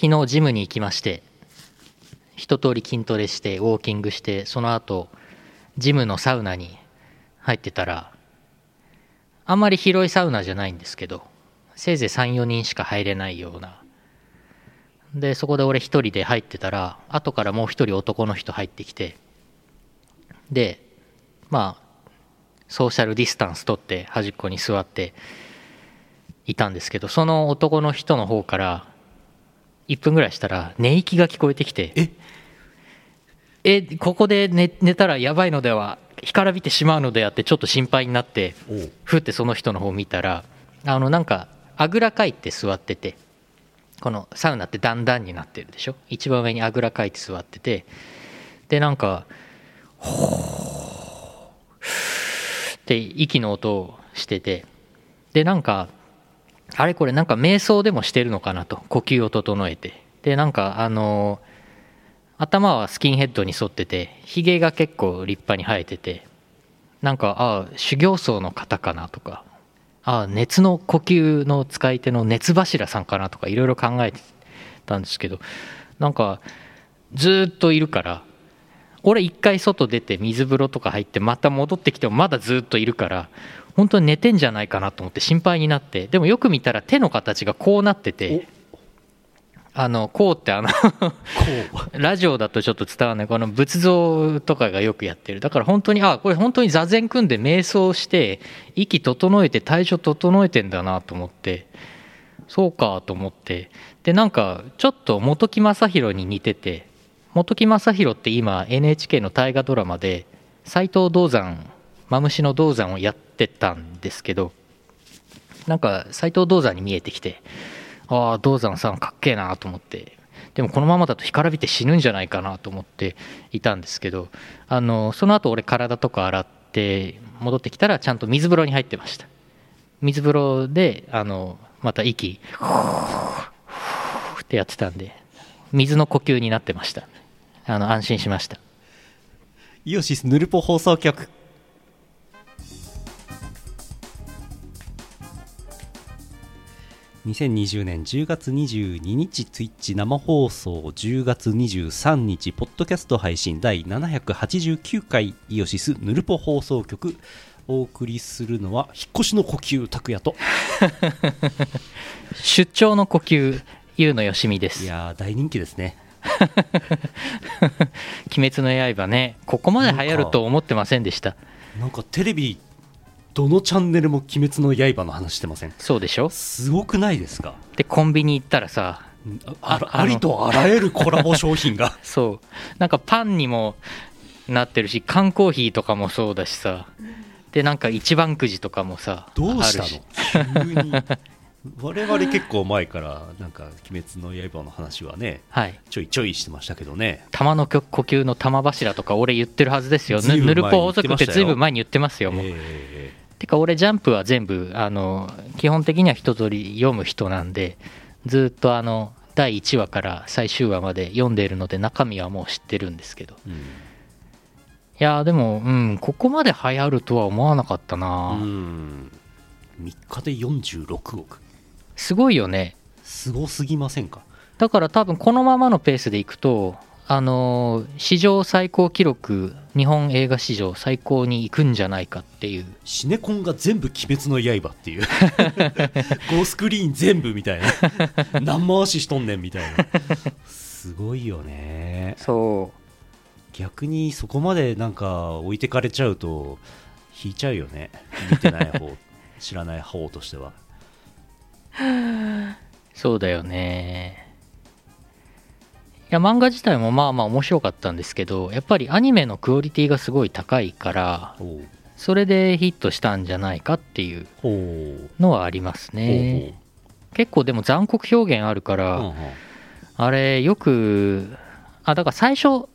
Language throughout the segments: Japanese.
昨日ジムに行きまして一通り筋トレしてウォーキングしてその後ジムのサウナに入ってたらあんまり広いサウナじゃないんですけどせいぜい34人しか入れないような。でそこで俺一人で入ってたら後からもう一人男の人入ってきてでまあソーシャルディスタンス取って端っこに座っていたんですけどその男の人の方から1分ぐらいしたら寝息が聞こえてきてえ？えここで寝寝たらやばいのでは干からびてしまうのではってちょっと心配になってふってその人の方を見たらあのなんかあぐらかいて座っててこのサウナって段々になってるでしょ？一番上にあぐらかいて座っててでなんかほーって息の音をしててでなんかあれこれなんか瞑想でもしてるのかなと。呼吸を整えて。でなんかあの頭はスキンヘッドに沿っててひげが結構立派に生えててなんかああ修行僧の方かなとかああ熱の呼吸の使い手の熱柱さんかなとかいろいろ考えてたんですけどなんかずっといるから俺一回外出て水風呂とか入ってまた戻ってきてもまだずっといるから本当に寝てんじゃないかなと思って心配になってでもよく見たら手の形がこうなっててあのこうってあのこ ラジオだとちょっと伝わらない。この仏像とかがよくやってる。だから本当にあこれ本当に座禅組んで瞑想して息整えて体調整えてんだなと思ってそうかと思って。でなんかちょっと本木正宏に似てて本木正宏って今 NHK の大河ドラマで斎藤道山マムシの道山をやってたんですけどなんか斎藤道山に見えてきてああ道山さんかっけえなと思ってでもこのままだと干からびて死ぬんじゃないかなと思っていたんですけどあのその後俺体とか洗って戻ってきたらちゃんと水風呂に入ってました。水風呂であのまた息ふーってやってたんで水の呼吸になってました。あの安心しました。イオシスヌルポ放送局。2020年10月22日ツイッチ生放送。10月23日ポッドキャスト配信。第789回イオシスヌルポ放送局。お送りするのは引っ越しの呼吸拓也と。出張の呼吸ゆうのよしみです。いやー大人気ですね 鬼滅の刃ねここまで流行ると思ってませんでした。なんかテレビどのチャンネルも鬼滅の刃の話してません？そうでしょ？すごくないですか？でコンビニ行ったらさああありとあらゆるコラボ商品が。そう。なんかパンにもなってるし缶コーヒーとかもそうだしさ。でなんか一番くじとかもさどうしたの？急に 我々結構前からなんか「鬼滅の刃」の話はねはい。ちょいちょいしてましたけどね。玉の呼吸の玉柱とか俺言ってるはずですよ。ぬるぽ法則ってずいぶん前に言ってますよもう、えてか俺ジャンプは全部あの基本的には一通り読む人なんでずっとあの第1話から最終話まで読んでいるので中身はもう知ってるんですけど。えうん。いやーでもうんここまで流行るとは思わなかったな、うん。3日で46億すごいよね。すごすぎませんか？だから多分このままのペースでいくとあのー史上最高記録日本映画史上最高に行くんじゃないかっていう。シネコンが全部「鬼滅の刃」っていう。5スクリーン全部みたいな。何回ししとんねんみたいな。すごいよね。そう。逆にそこまでなんか置いてかれちゃうと引いちゃうよね。見てない方 知らない方としては そうだよね。いや漫画自体もまあまあ面白かったんですけどやっぱりアニメのクオリティがすごい高いからそれでヒットしたんじゃないかっていうのはありますね。結構でも残酷表現あるから、あれよくあだから最初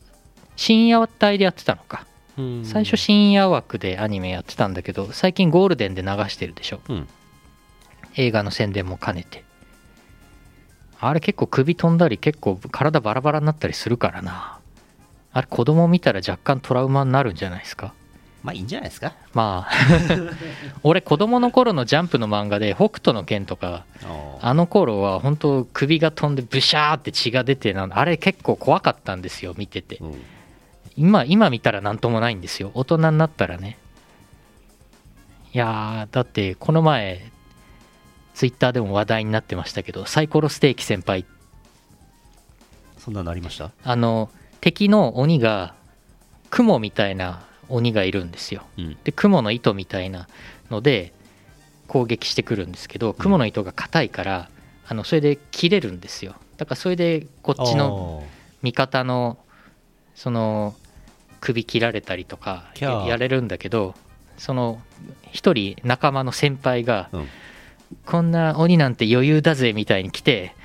深夜帯でやってたのか。うん。最初深夜枠でアニメやってたんだけど最近ゴールデンで流してるでしょ。うん映画の宣伝も兼ねて。あれ結構首飛んだり結構体バラバラになったりするからな。あれ子供見たら若干トラウマになるんじゃないですか？まあいいんじゃないですか。まあ 俺子供の頃のジャンプの漫画で北斗の拳とかあの頃は本当首が飛んでブシャーって血が出てなあれ結構怖かったんですよ見てて。うん。今今見たら何ともないんですよ。大人になったらね。いやーだってこの前ツイッターでも話題になってましたけどサイコロステーキ先輩。そんなのありました？あの敵の鬼が雲みたいな鬼がいるんですよ。うん。で雲の糸みたいなので攻撃してくるんですけど雲の糸が硬いからあのそれで切れるんですよ。だからそれでこっちの味方のその首切られたりとかやれるんだけどその一人仲間の先輩がうんこんな鬼なんて余裕だぜみたいに来て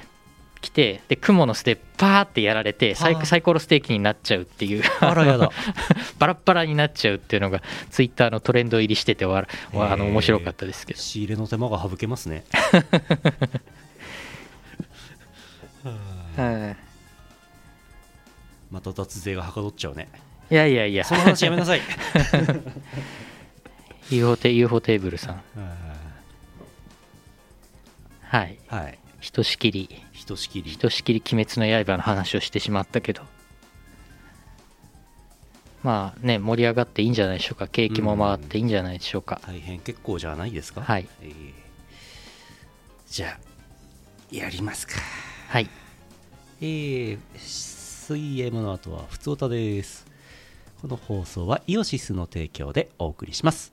来てで蜘蛛の巣でパーってやられてサイはあサイコロステーキになっちゃうっていう。あらやだ。バラッバラになっちゃうっていうのがツイッターのトレンド入りしててわわあの面白かったですけど。仕入れの手間が省けますね。はい。また脱税がはかどっちゃうね。いやいやいや。その話やめなさい。UFO テーブルさんはい。はい。ひとしきり。ひとしきり。ひとしきり鬼滅の刃の話をしてしまったけど。まあね盛り上がっていいんじゃないでしょうか。景気も回っていいんじゃないでしょうか。大変結構じゃないですか？はい。えー。じゃあやりますか。はい。えー、水泳の後はふつおたです。この放送はイオシスの提供でお送りします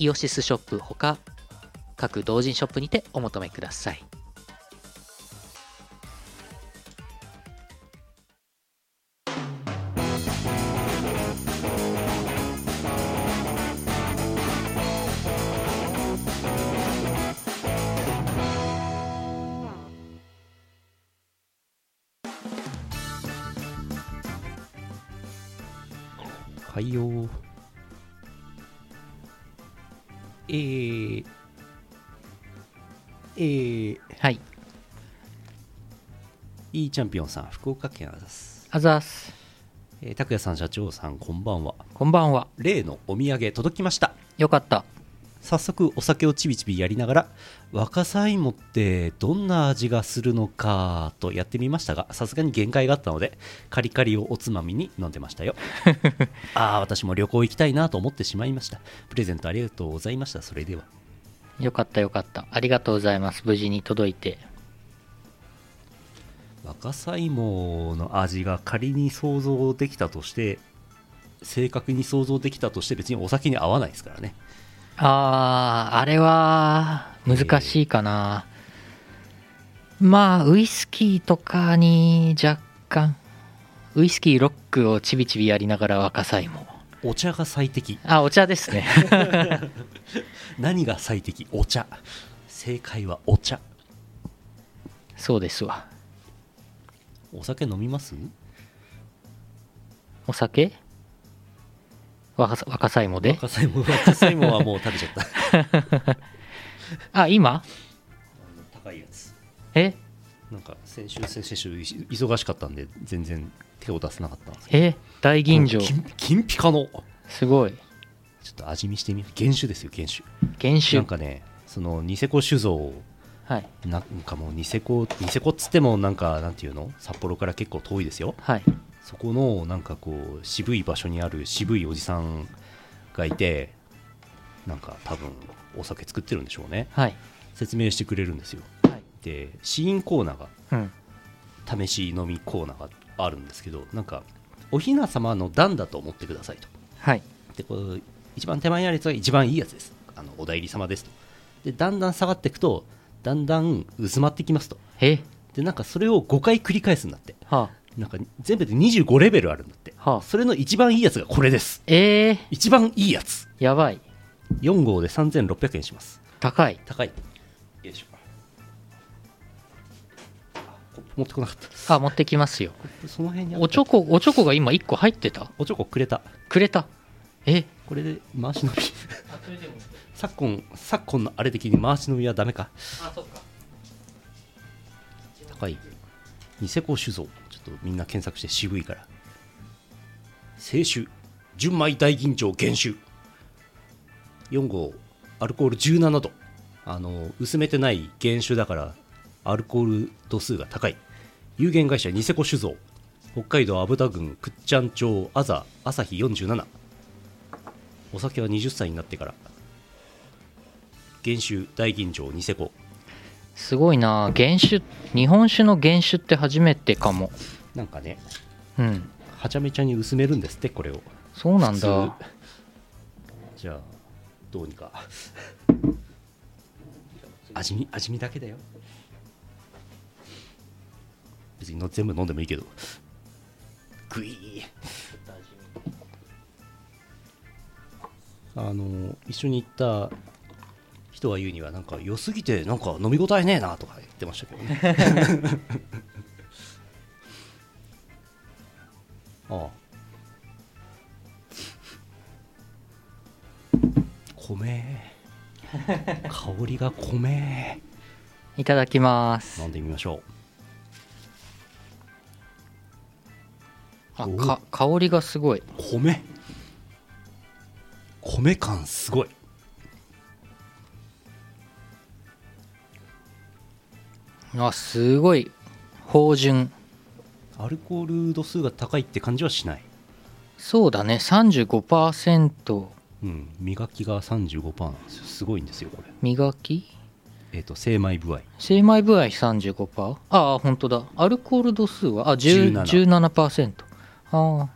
イオシスショップほか各同人ショップにてお求めください。はいチャンピオンさん福岡県あざす。あざーす。えー拓也さん社長さんこんばんは。こんばんは。例のお土産届きました。よかった。早速お酒をちびちびやりながら若さ芋ってどんな味がするのかとやってみましたがさすがに限界があったのでカリカリをおつまみに飲んでましたよ。ああ私も旅行行きたいなと思ってしまいました。プレゼントありがとうございました。それでは。よかったよかった。ありがとうございます。無事に届いて若さ芋の味が仮に想像できたとして正確に想像できたとして別にお酒に合わないですからね。あーあれは難しいかな、まあウイスキーとかに若干ウイスキーロックをちびちびやりながら若さいも。お茶が最適。あお茶ですね。何が最適？お茶。正解はお茶。そうですわお酒飲みます？お酒？若さ若さいもで？若さ芋若さ芋はもう食べちゃった。あ今？高いやつ。え？なんか先週先々週い忙しかったんで全然手を出せなかったんですけえ？大吟醸。ど金金ピカの。すごい。ちょっと味見してみる原酒ですよ原酒原酒なんかねそのニセコ酒造はい。なんかもうニセコニセコっつってもなんかなんていうの？札幌から結構遠いですよ。はい。そこのなんかこう渋い場所にある渋いおじさんがいてなんか多分お酒作ってるんでしょうね。はい。説明してくれるんですよ。はい。で試飲コーナーがうん。試し飲みコーナーがあるんですけどなんかおひな様の段だと思ってくださいと。はい。でこう一番手前にあるやつが一番いいやつです。あのお代理様ですと。でだんだん下がっていくとだんだん薄まってきますと。え。でなんかそれを5回繰り返すんだって。はなんか全部で25レベルあるんだって。はあ。それの一番いいやつがこれです。えー、一番いいやつ。やばい。4号で3600円します。高い。高い。よいしょ。あコップ持ってこなかった。あ持ってきますよ。コップその辺にあった。おちょこおちょこが今1個入ってた？おちょこくれた。くれた。え？これで回し飲み昨今昨今のあれ的に回し飲みはダメか。あそっか。高い。ニセコ酒造。ちょっとみんな検索して渋いから。清酒。純米大吟醸原酒。4号。アルコール17度。あの薄めてない原酒だからアルコール度数が高い。有限会社ニセコ酒造。北海道虻田郡倶知安町あざ朝日47お酒は20歳になってから原酒大吟醸ニセコ。すごいな。原酒日本酒の原酒って初めてかも。なんかねうん。はちゃめちゃに薄めるんですってこれを。そうなん普だ通。じゃあどうにか。味見味見だけだよ。別にの全部飲んでもいいけど。グイーあの一緒に行った人は言うにはなんか良すぎてなんか飲み応えねえなとか言ってましたけどね。ああ。米。香りが米。いただきます。飲んでみましょおあか香りがすごい。う米。米感すごいあすごい。芳醇。アルコール度数が高いって感じはしない。そうだね。35%うん。磨きが35%なんですよ。すごいんですよこれ。磨き？えっ、と精米部合。精米部合 35%? ああ本当だ。アルコール度数は？あ10 17 17%ああ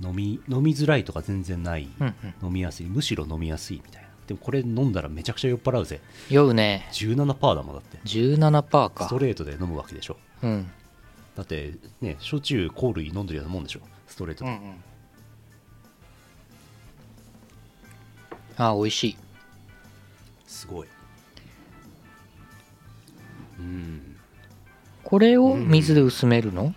飲み飲みづらいとか全然ない、うんうん。飲みやすい。むしろ飲みやすいみたいなでもこれ飲んだらめちゃくちゃ酔っ払うぜ。酔うね。17%だもんだって。17%か。ストレートで飲むわけでしょ。うん。だってね焼酎香類飲んでるようなもんでしょ。ストレートで、あ美味しい。すごい。うん。これを水で薄めるの、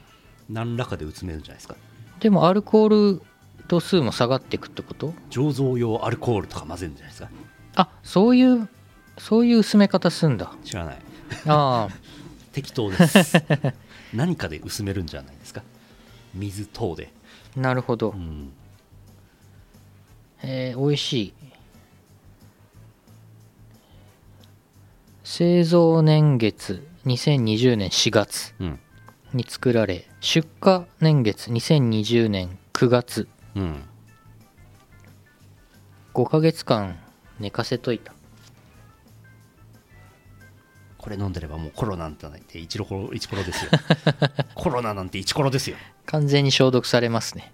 何らかで薄めるんじゃないですか。でもアルコール度数も下がっていくってこと？醸造用アルコールとか混ぜるんじゃないですか？あそういうそういう薄め方すんだ。知らない。ああ。適当です。何かで薄めるんじゃないですか？水等で。なるほど。うん。えー、美味しい。製造年月2020年4月うん。に作られ出荷年月2020年9月うん。5ヶ月間寝かせといた。これ飲んでればもうコロナなんて一ロコ一コロですよ。コロナなんて一コロですよ。完全に消毒されますね。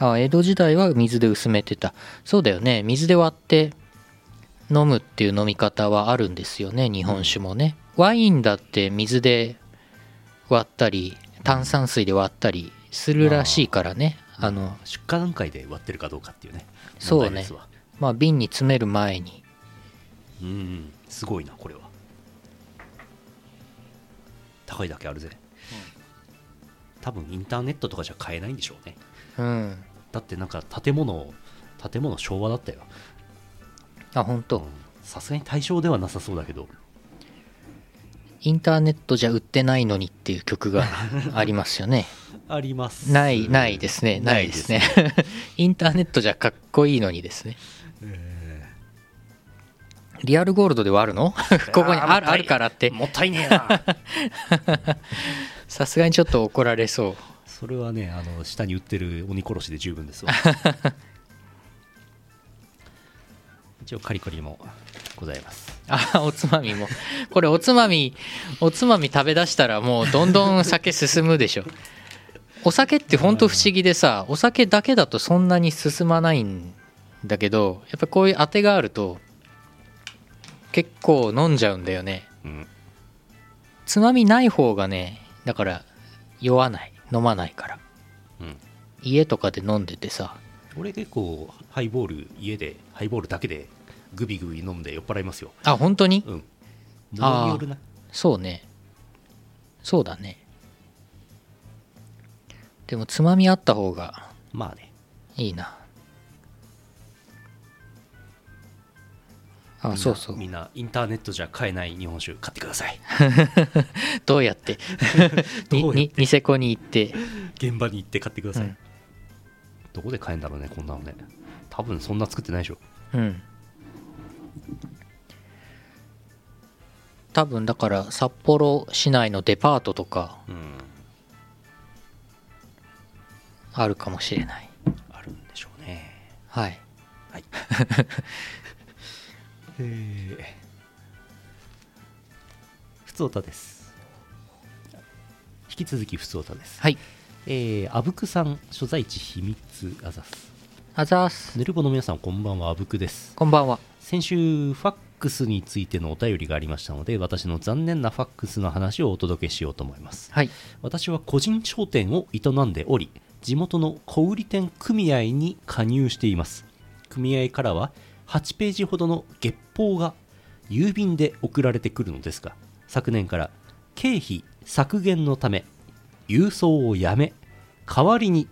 あ江戸時代は水で薄めてた。そうだよね。水で割って飲むっていう飲み方はあるんですよね。日本酒もね、ワインだって水で割ったり炭酸水で割ったりするらしいからね。あの出荷段階で割ってるかどうかっていうね。そうね。まあ瓶に詰める前に。うんうん。すごいなこれは。高いだけあるぜ、多分インターネットとかじゃ買えないんでしょうね。うん。だってなんか建物建物昭和だったよ。あ本当、うん。さすがに対象ではなさそうだけどインターネットじゃ売ってないのにっていう曲がありますよね。あります。ないないですね。ないですね。インターネットじゃかっこいいのにですね。リアルゴールドではあるの？ここにあるあるからって。もったいねえな。さすがにちょっと怒られそう。それはねあの下に売ってる鬼殺しで十分ですわ。一応カリカリもございます。あおつまみも。これおつまみおつまみ食べだしたらもうどんどん酒進むでしょ。お酒ってほんと不思議でさお酒だけだとそんなに進まないんだけどやっぱこういうあてがあると結構飲んじゃうんだよね。うん。つまみない方がねだから酔わない。飲まないから。うん。家とかで飲んでてさ。俺結構ハイボール家でハイボールだけでグビグビ飲んで酔っ払いますよ。あ本当に？うん。ものによるな。そうね。そうだね。でもつまみあった方がまあね。いいな。みんなあそうそう。みんなインターネットじゃ買えない日本酒買ってください。どうやって？にどうやって？にニセコに行って。現場に行って買ってください、うん。どこで買えんだろうねこんなのね。多分そんな作ってないでしょ。うん多分だから札幌市内のデパートとかうん。あるかもしれない。あるんでしょうね。はい。はい。えーふつおたです。引き続きふつおたです。はい。えー、あぶくさん所在地秘密あざす。あざーす。ぬるぼの皆さんこんばんはあぶくです。こんばんは。先週ファックスについてのお便りがありましたので私の残念なファックスの話をお届けしようと思います。はい。私は個人商店を営んでおり地元の小売店組合に加入しています。組合からは8ページほどの月報が郵便で送られてくるのですが昨年から経費削減のため郵送をやめ代わりに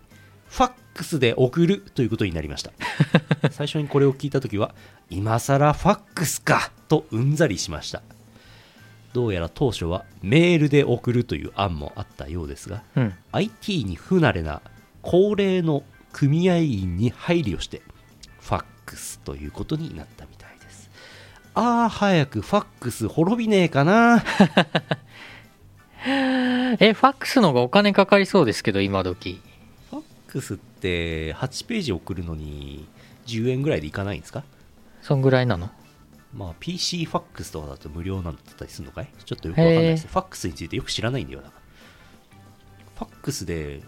ファックスで送るということになりました。最初にこれを聞いた時は今更ファックスかとうんざりしました。どうやら当初はメールで送るという案もあったようですがうん。IT に不慣れな高齢の組合員に配慮してファックスということになったみたいです。ああ早くファックス滅びねえかな。えファックスの方がお金かかりそうですけど今時。ファックスって8ページ送るのに10円ぐらいでいかないんですか？そんぐらいなの？まあ PC ファックスとかだと無料なんだったりするのかい？ちょっとよくわかんないです。へファックスについてよく知らないんだよだからファックスで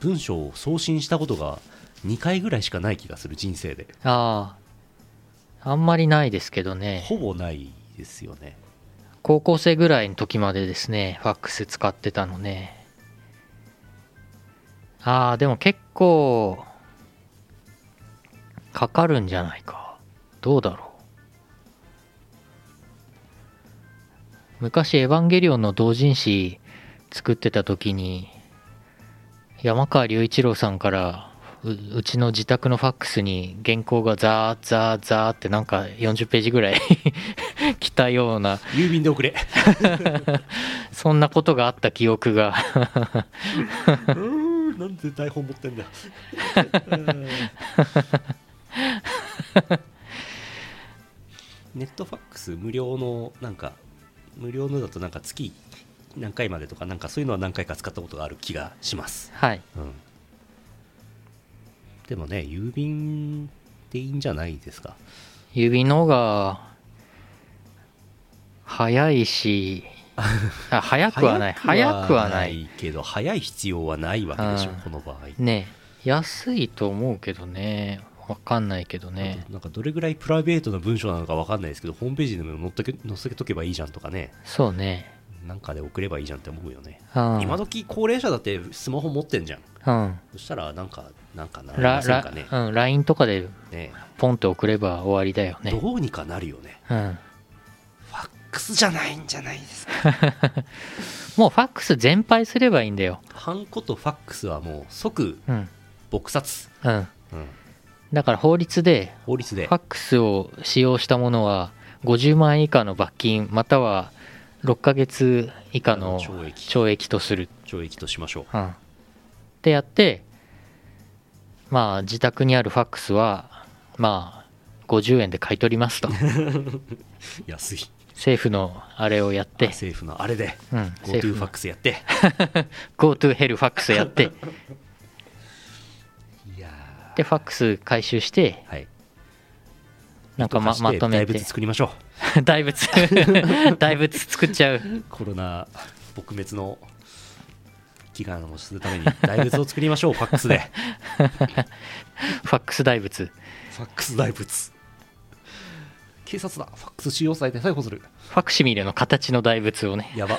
文章を送信したことが2回ぐらいしかない気がする人生で。あああんまりないですけどね。ほぼないですよね。高校生ぐらいの時までですねファックス使ってたのね。ああでも結構かかるんじゃないか。どうだろう。昔エヴァンゲリオンの同人誌作ってた時に山川隆一郎さんからううちの自宅のファックスに原稿がザーザーザーってなんか40ページぐらい 来たような。郵便で送れ。そんなことがあった記憶が。うんなんで台本持ってんだ ネットファックス無料のなんか無料のだとなんか月何回までとかなんかそういうのは何回か使ったことがある気がします。はい。うん。でもね郵便でいいんじゃないですか？郵便の方が早いし あ早くはない。早くはない。けど早い必要はないわけでしょうん。この場合。ね安いと思うけどねわかんないけどね。なんかどれぐらいプライベートな文章なのかわかんないですけどホームページでも載っとけ載せとけばいいじゃんとかね。そうね。なんかで送ればいいじゃんって思うよね。うん。今時高齢者だってスマホ持ってんじゃん。うん。そしたらなんかなんかなりラませんかね。ラうん LINE とかでね。ポンって送れば終わりだよね。どうにかなるよね。うん。ファックスじゃないんじゃないですか。もうファックス全廃すればいいんだよ。ハンコとファックスはもう即うん。撲殺、うん。うん、だから法律で法律で。ファックスを使用したものは50万円以下の罰金または6ヶ月以下の懲役。懲役とする、懲役としましょう。うん、ってやってまあ自宅にあるファックスはまあ50円で買い取りますと。安い。政府のあれをやって、政府のあれで。うん、GoTo ファックスやって。GoTo ヘルファックスやってでファックス回収してーはい。なんかままとめて。大仏作りましょ 大仏。大仏作っちゃう。うコロナ撲滅の祈願をするために大仏を作りましょうファックスで。ファックス大仏。ファックス大仏。警察だ。ファックス使用されて逮捕する。ファクシミレの形の大仏をね。やば。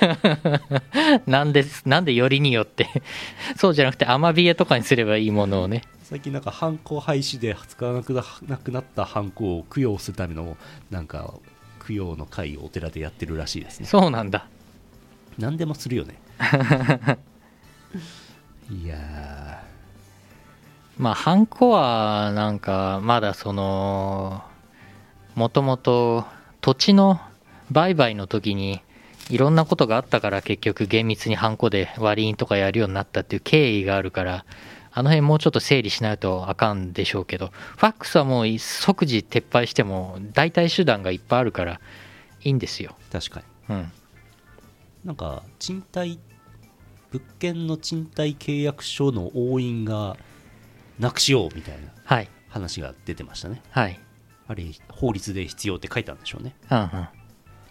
なんでなんでよりによって。そうじゃなくてアマビエとかにすればいいものをね最近なんかハンコ廃止で使わなくななくなったハンコを供養するためのなんか供養の会をお寺でやってるらしいですね。そうなんだ。何でもするよね。いやまあハンコはなんかまだそのもともと土地の売買の時にいろんなことがあったから結局厳密にハンコで割り印とかやるようになったっていう経緯があるからあの辺もうちょっと整理しないとあかんでしょうけどファックスはもう即時撤廃しても代替手段がいっぱいあるからいいんですよ。ー確かに。うん。なんか賃貸物件の賃貸契約書の押印がなくしようみたいなはい。話が出てましたね。はい。あれ法律で必要って書いてあるんでしょうね。うんうん。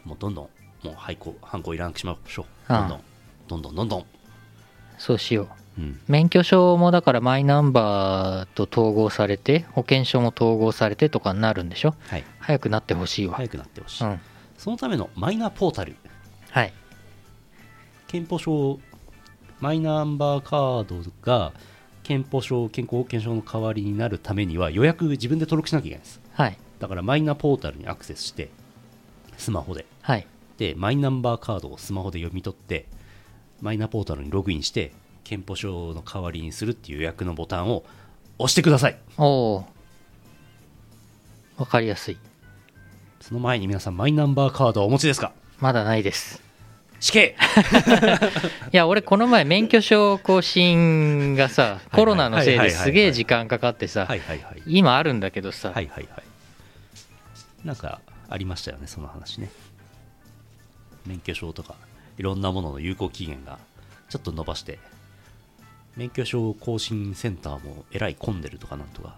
もうどんどんもうハンコハンコいらなくしましょうああどんどんどんどんどんどん。そうしよう。うん免許証もだからマイナンバーと統合されて保険証も統合されてとかになるんでしょ？はい。早くなってほしいわ、早くなってほしい、うん。そのためのマイナポータル。はい。健保証マイナンバーカードが健保証健康保険証の代わりになるためには予約自分で登録しなきゃいけないです。はい。だからマイナポータルにアクセスしてスマホで。はい。でマイナンバーカードをスマホで読み取ってマイナポータルにログインして健保証の代わりにするっていう予約のボタンを押してください。おおわかりやすい。その前に皆さんマイナンバーカードはお持ちですか？まだないです。死刑！いや俺この前免許証更新がさいコロナのせいですげえ時間かかってさはいはいはい。今あるんだけどさ、はいはいはい。なんかありましたよねその話ね。免許証とかいろんなものの有効期限がちょっと伸ばして免許証更新センターもえらい混んでるとかなんとか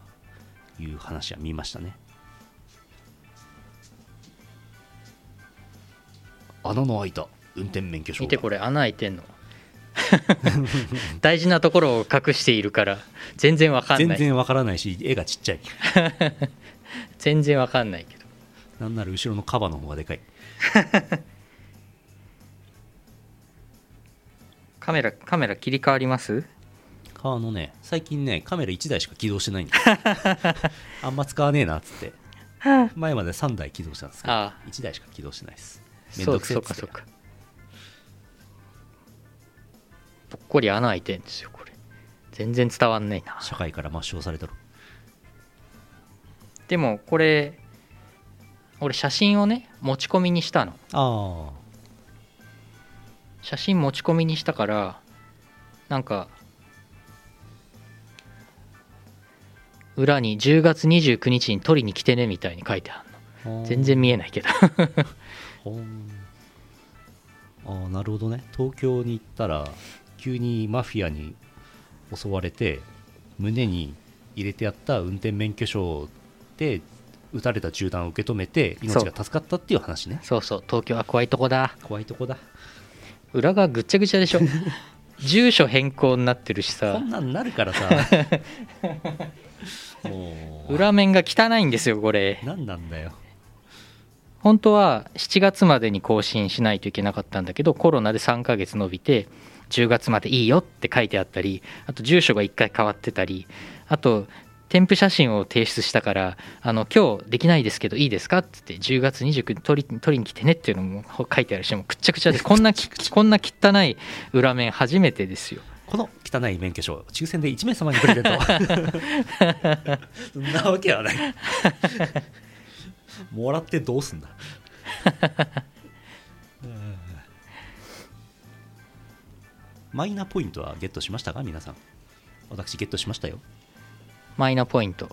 いう話は見ましたね。穴の開いた運転免許証が。見てこれ穴開いてんの。大事なところを隠しているから全然わかんない。全然わからないし絵がちっちゃい。全然わかんないけど。なんなら後ろのカバの方がでかい。カメラカメラ切り替わります？あのね最近ねカメラ1台しか起動してないんだ あんま使わねえなっつって。前まで3台起動したんですけどああ。1台しか起動してないです。めんどくせえっつって。そうかそうか。ぽっこり穴開いてんですよこれ。全然伝わんねえな。社会から抹消されたろでもこれ俺写真をね持ち込みにしたの。あ。写真持ち込みにしたからなんか裏に10月29日に取りに来てねみたいに書いてあるの。あ全然見えないけど。ああなるほどね。東京に行ったら急にマフィアに襲われて胸に入れてあった運転免許証で撃たれた銃弾を受け止めて命が助かったっていう話ね。そう。そう。東京は怖いとこだ。怖いとこだ。裏側ぐっちゃぐちゃでしょ 住所変更になってるしこさんなんなるからさ。もう。裏面が汚いんですよこれ。何なんだよ。本当は7月までに更新しないといけなかったんだけどコロナで3ヶ月延びて10月までいいよって書いてあったりあと住所が1回変わってたりあと添付写真を提出したからあの今日できないですけどいいですかって言って10月29日取り取りに来てねっていうのも書いてあるしもうくっちゃくちゃです こんなきこんな汚い裏面初めてですよ。この汚い免許証抽選で1名様にプレゼント。そんなわけはない。もらってどうすんだ。うんマイナポイントはゲットしましたか？皆さん。私ゲットしましたよマイナポイント。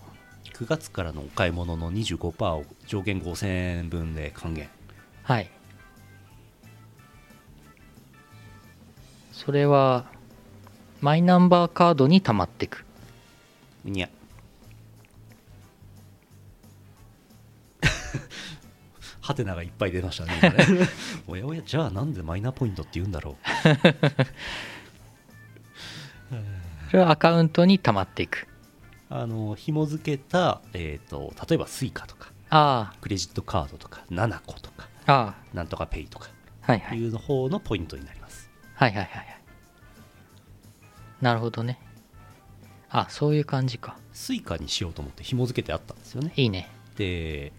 9月からのお買い物の25%を上限5000円分で還元。はい。それはマイナンバーカードに溜まってく。にゃ ハテナがいっぱい出ましたね今ね。おやおやじゃあなんでマイナポイントって言うんだろう。それはアカウントに溜まっていくあの紐付けた、えー、と例えば Suica とかあクレジットカードとかナナコとかあなんとかペイとかはいはい。いうの方のポイントになります。はいはいはいはい。なるほどね。あそういう感じか。スイカにしようと思って紐付けてあったんですよね。いいね。で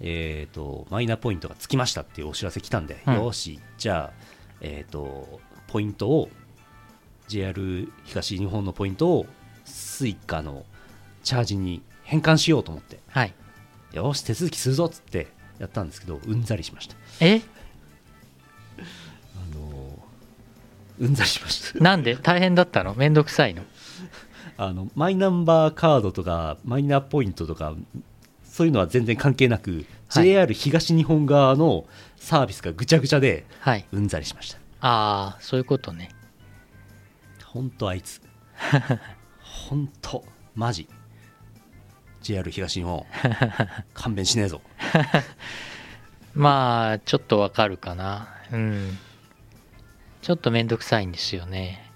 えっ、とマイナポイントがつきましたっていうお知らせ来たんで、うん。よしじゃあえっ、とポイントを JR 東日本のポイントをスイカのチャージに変換しようと思って。はい。よし手続きするぞっつってやったんですけどうんざりしました。え？あのうんざりしました。なんで？大変だったの？めんどくさいの？あのマイナンバーカードとかマイナポイントとかそういうのは全然関係なく、はい。JR 東日本側のサービスがぐちゃぐちゃではい。うんざりしました。ああそういうことね。本当あいつ 本当マジ。JR 東日本。勘弁しねえぞ。まあちょっとわかるかな。うん。ちょっとめんどくさいんですよね。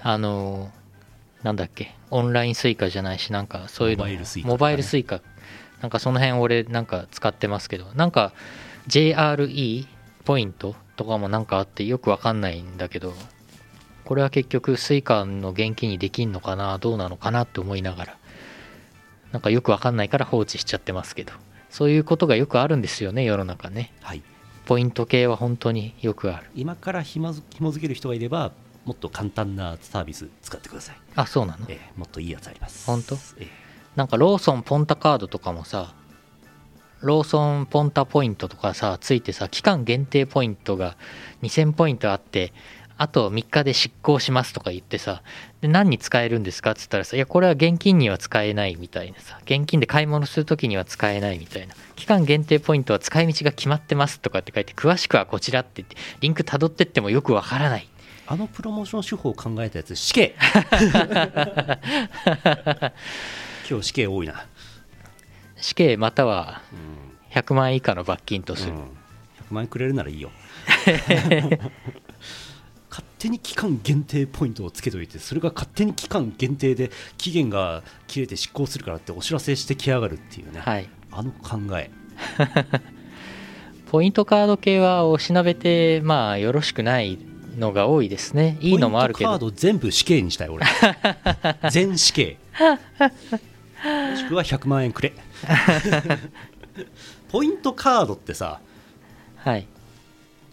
あのなんだっけ。オンラインスイカじゃないしなんかそういうの。モバイルスイカとかね。モバイルスイカ。なんかその辺俺なんか使ってますけど。なんか JRE ポイントとかもなんかあってよくわかんないんだけどこれは結局スイカの現金にできんのかなどうなのかなって思いながらなんかよくわかんないから放置しちゃってますけどそういうことがよくあるんですよね世の中ね。はい。ポイント系は本当によくある。今からひまず紐付ける人がいればもっと簡単なサービス使ってください、あそうなの？ええもっといいやつあります。本当？ええ。なんかローソンポンタカードとかもさローソンポンタポイントとかさついてさ期間限定ポイントが2000ポイントあってあと3日で執行しますとか言ってさで何に使えるんですか？っつったらさいやこれは現金には使えないみたいなさ現金で買い物するときには使えないみたいな。期間限定ポイントは使い道が決まってますとかって書いて詳しくはこちらって言ってリンク辿ってってもよくわからない。あのプロモーション手法を考えたやつ死刑。今日死刑多いな。死刑またはうん。100万円以下の罰金とする、うん。100万円くれるならいいよ。勝 手に期間限定ポイントをつけといてそれが勝手に期間限定で期限が切れて執行するからってお知らせしてきやがるっていうね、はい。あの考え。ポイントカード系はおしなべてまあよろしくないのが多いですね。いいのもあるけポイントカーどド全部死刑にしたい俺。全死刑。もしくは100万円くれ。ポイントカードってさはい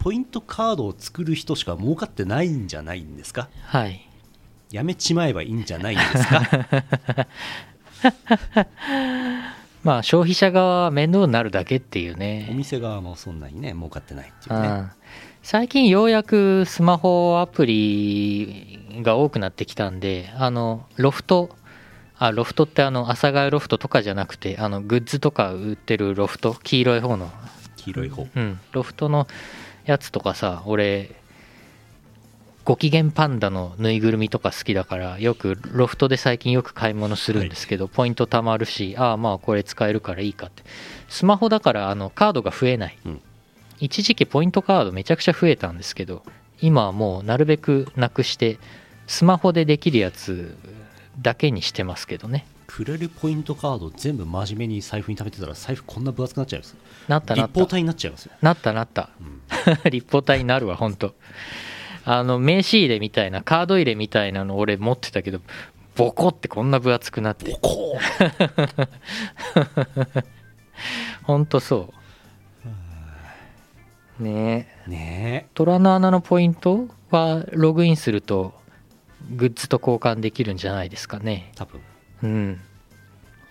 ポイントカードを作る人しか儲かってないんじゃないんですか？はい。やめちまえばいいんじゃないんですか？まあ消費者側は面倒になるだけっていうおね店側もそんなにね儲かってないっていうね。うん。最近ようやくスマホアプリが多くなってきたんであのロフト。あロフトってあの朝ヶ谷ロフトとかじゃなくてあのグッズとか売ってるロフト。黄色い方の。黄色い方。うん、ロフトのやつとかさ俺ご機嫌パンダのぬいぐるみとか好きだからよくロフトで最近よく買い物するんですけど、ポイント貯まるしああまあこれ使えるからいいかって。スマホだからあのカードが増えない、うん。一時期ポイントカードめちゃくちゃ増えたんですけど今はもうなるべくなくしてスマホでできるやつだけにしてますけどね。くれるポイントカード全部真面目に財布に貯めてたら財布こんな分厚くなっちゃいますなったなった立方体になっちゃいますよ、なったなったうん 立方体になるわ、ほんと。あの、名刺入れみたいな、カード入れみたいなの俺持ってたけど、ボコってこんな分厚くなってボ。コ ほんとそう。ねえ。ーね虎の穴のポイントはログインすると、グッズと交換できるんじゃないですかねえ。多分うん。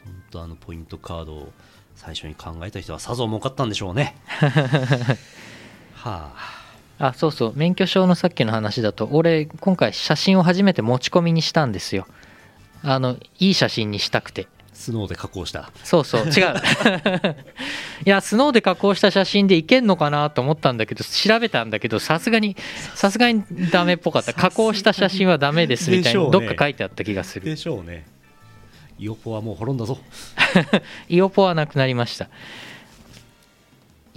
本当あのポイントカードを最初に考えた人はさぞ儲かったんでしょうね はああ、そうそう。免許証のさっきの話だと、俺、今回写真を初めて持ち込みにしたんですよ。あの、いい写真にしたくて。スノーで加工したそうそう、違う。いや、スノーで加工した写真でいけんのかなと思ったんだけど、調べたんだけど、さすがに、さすがにダメっぽかった。加工した写真はダメですみたいに、どっか書いてあった気がする。でしょうねイオポはもう滅んだぞイオポはなくなりました。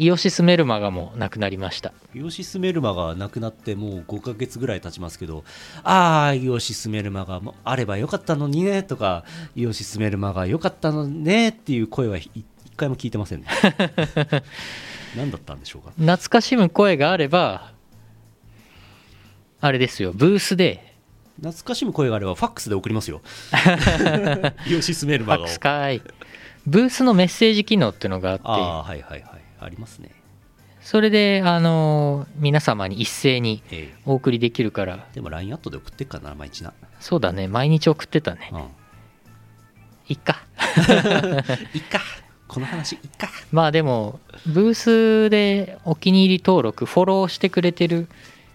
イオシスメルマガもなくなりました。イオシスメルマがなくなってもう5ヶ月ぐらい経ちますけどああイオシスメルマがもあればよかったのにねとかイオシスメルマがよかったのねっていう声は一回も聞いてませんね 何だったんでしょうか懐かしむ声があればあれですよブースで懐かしむ声があればファックスで送りますよ。イオシスメルマガをファックスかい。ブースのメッセージ機能っていうのがあって。ああはいはいはい。ありますね。それであの皆様に一斉にええ。お送りできるから。でも LINE アットで送ってっからな毎日な、そうだね。毎日送ってたね。うん、いっか。いっか。この話いっか。まあでもブースでお気に入り登録フォローしてくれてる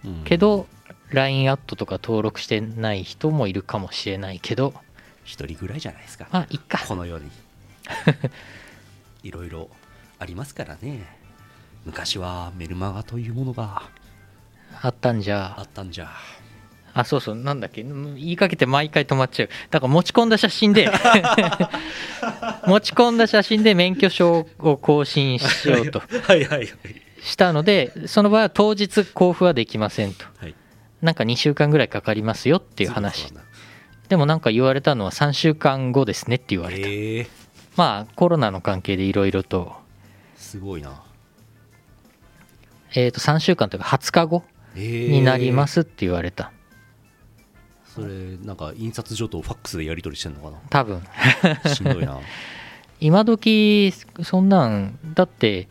うん。けど LINE アットとか登録してない人もいるかもしれないけど。一人ぐらいじゃないですか。まあいっか。この世に。いろいろありますからね。昔はメルマガというものが。あったんじゃ。あったんじゃ。あそうそう。なんだっけ。うん言いかけて毎回止まっちゃう。だから持ち込んだ写真で。持ち込んだ写真で免許証を更新しようとはいはいはい。したのでその場合は当日交付はできませんと。はいなんか2週間ぐらいかかりますよっていう話。でもなんか言われたのは3週間後ですねって言われた。へえ。まあコロナの関係でいろいろと,、すごいな。えー、と3週間というか20日後になりますって言われた。それなんか印刷所とファックスでやり取りしてんのか多分。なしんどいな。今時そんなんだって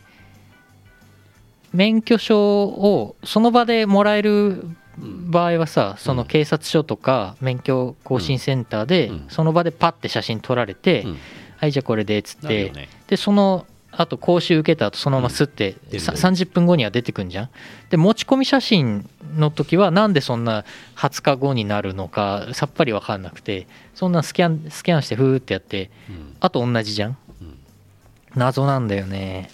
免許証をその場でもらえる場合はさその警察署とか免許更新センターでうん。その場でパッて写真撮られて、うん。はいじゃあこれでっつって、ね。でそのあと講習受けた後そのまますって、さ出る出る30分後には出てくんじゃん。で持ち込み写真の時はなんでそんな20日後になるのかさっぱり分かんなくてそんなスキャンスキャンしてフーってやってうん。あと同じじゃん。うん。謎なんだよね。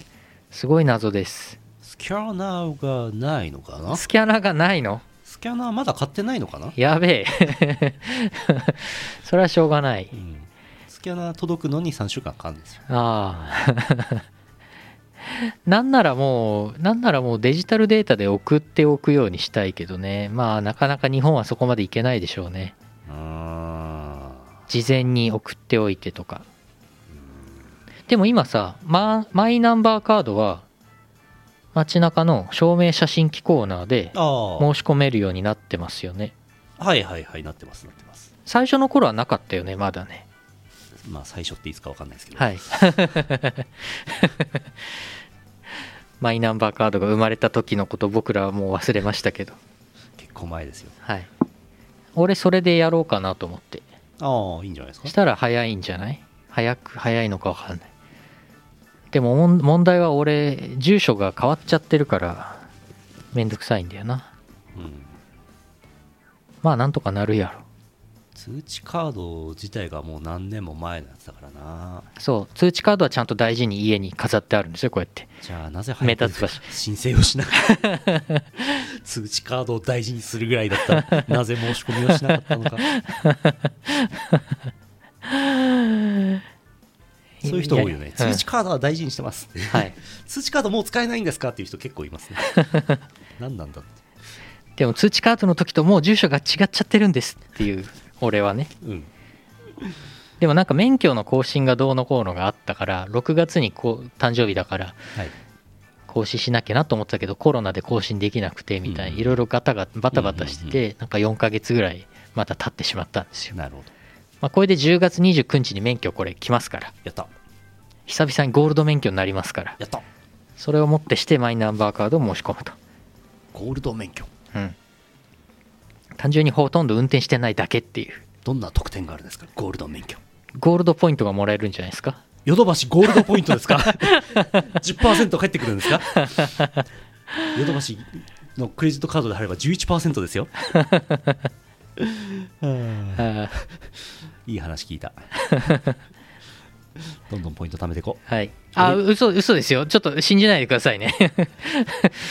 すごい謎です。スキャナーがないのかな？スキャナーがないの？スキャナーまだ買ってないのかな、やべえ。それはしょうがない。うん、スキャナー届くのに3週間かかるんですよ。ああ。なんならもうなんならもうデジタルデータで送っておくようにしたいけどね。まあなかなか日本はそこまでいけないでしょうね。あ事前に送っておいてとか。でも今さママイナンバーカードは街中の証明写真機コーナーであ申し込めるようになってますよね。はいはいはいなってますなってます。最初の頃はなかったよねまだね。まあ最初っていつかわかんないですけど、はい。マイナンバーカードが生まれた時のこと僕らはもう忘れましたけど。結構前ですよはい。俺それでやろうかなと思って。ああいいんじゃないですか？したら早いんじゃない？早く早いのか分かんないでも問問題は俺住所が変わっちゃってるからめんどくさいんだよな。うん。まあなんとかなるやろ。通知カード自体がもう何年も前のやつだからな。そう。通知カードはちゃんと大事に家に飾ってあるんですよこうやって。じゃあなぜ目早く申請をしなかった？通知カードを大事にするぐらいだった。らなぜ申し込みをしなかったのかそういう人多いよね。や通知カードは大事にしてます。はい。通知カードもう使えないんですかっていう人結構いますね。何なんだって。でも通知カードの時ともう住所が違っちゃってるんですっていう俺はね。うん。でもなんか免許の更新がどうのこうのがあったから6月にこう誕生日だからはい。更新しなきゃなと思ってたけどコロナで更新できなくてみたいうん。ないろいろガタガタバタバタしててなんか4ヶ月ぐらいまた経ってしまったんですよ、なるほどまあ、これで10月29日に免許これ来ますから。やった。久々にゴールド免許になりますから。やった。それをもってしてマイナンバーカードを申し込むと。ゴールド免許。うん。単純にほとんど運転してないだけっていう。どんな特典があるんですか？ゴールド免許。ゴールドポイントがもらえるんじゃないですか？ヨドバシゴールドポイントですか？10%返ってくるんですか？ヨドバシのクレジットカードで貼れば11%ですよ いい話聞いた。どんどんポイント貯めていこ。はい。あ、嘘、嘘ですよ。ちょっと信じないでくださいね。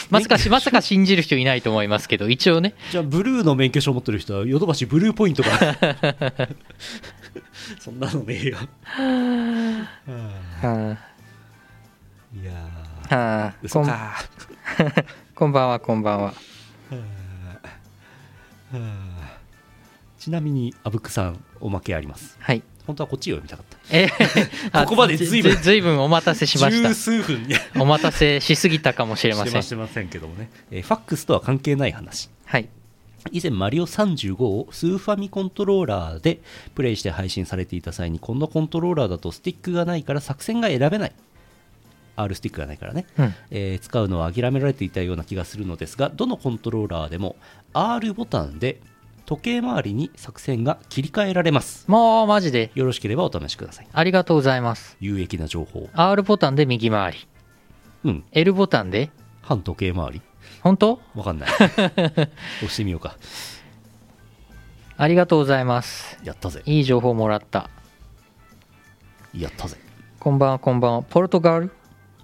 まさか、まさか信じる人いないと思いますけど、一応ね。うじゃあブルーの免許証持ってる人はヨドバシブルーポイントが そんなのねえよ。はいやあ、はあ、こん嘘か。こんばんは、こんばんは。ちなみにあぶくさんおまけあります？はい。本当はこっちを読みたかった。えー ここまで随分ずずいぶんお待たせしまし十数分 お待たせしすぎたかもしれません。ましてませんけどもね、えーファックスとは関係ない話。はい。以前マリオ35をスーファミコントローラーでプレイして配信されていた際にこのコントローラーだとスティックがないから作戦が選べない。R スティックがないからね、うん。えー使うのは諦められていたような気がするのですがどのコントローラーでも R ボタンで時計回りに作戦が切り替えられます。もうマジで。よろしければお試しください。ありがとうございます。有益な情報 R ボタンで右回り。うん。L ボタンで。反時計回り。本当？わかんない。押してみようか。ありがとうございます。やったぜ。いい情報もらった。やったぜ。こんばんはこんばんは。ポルトガル？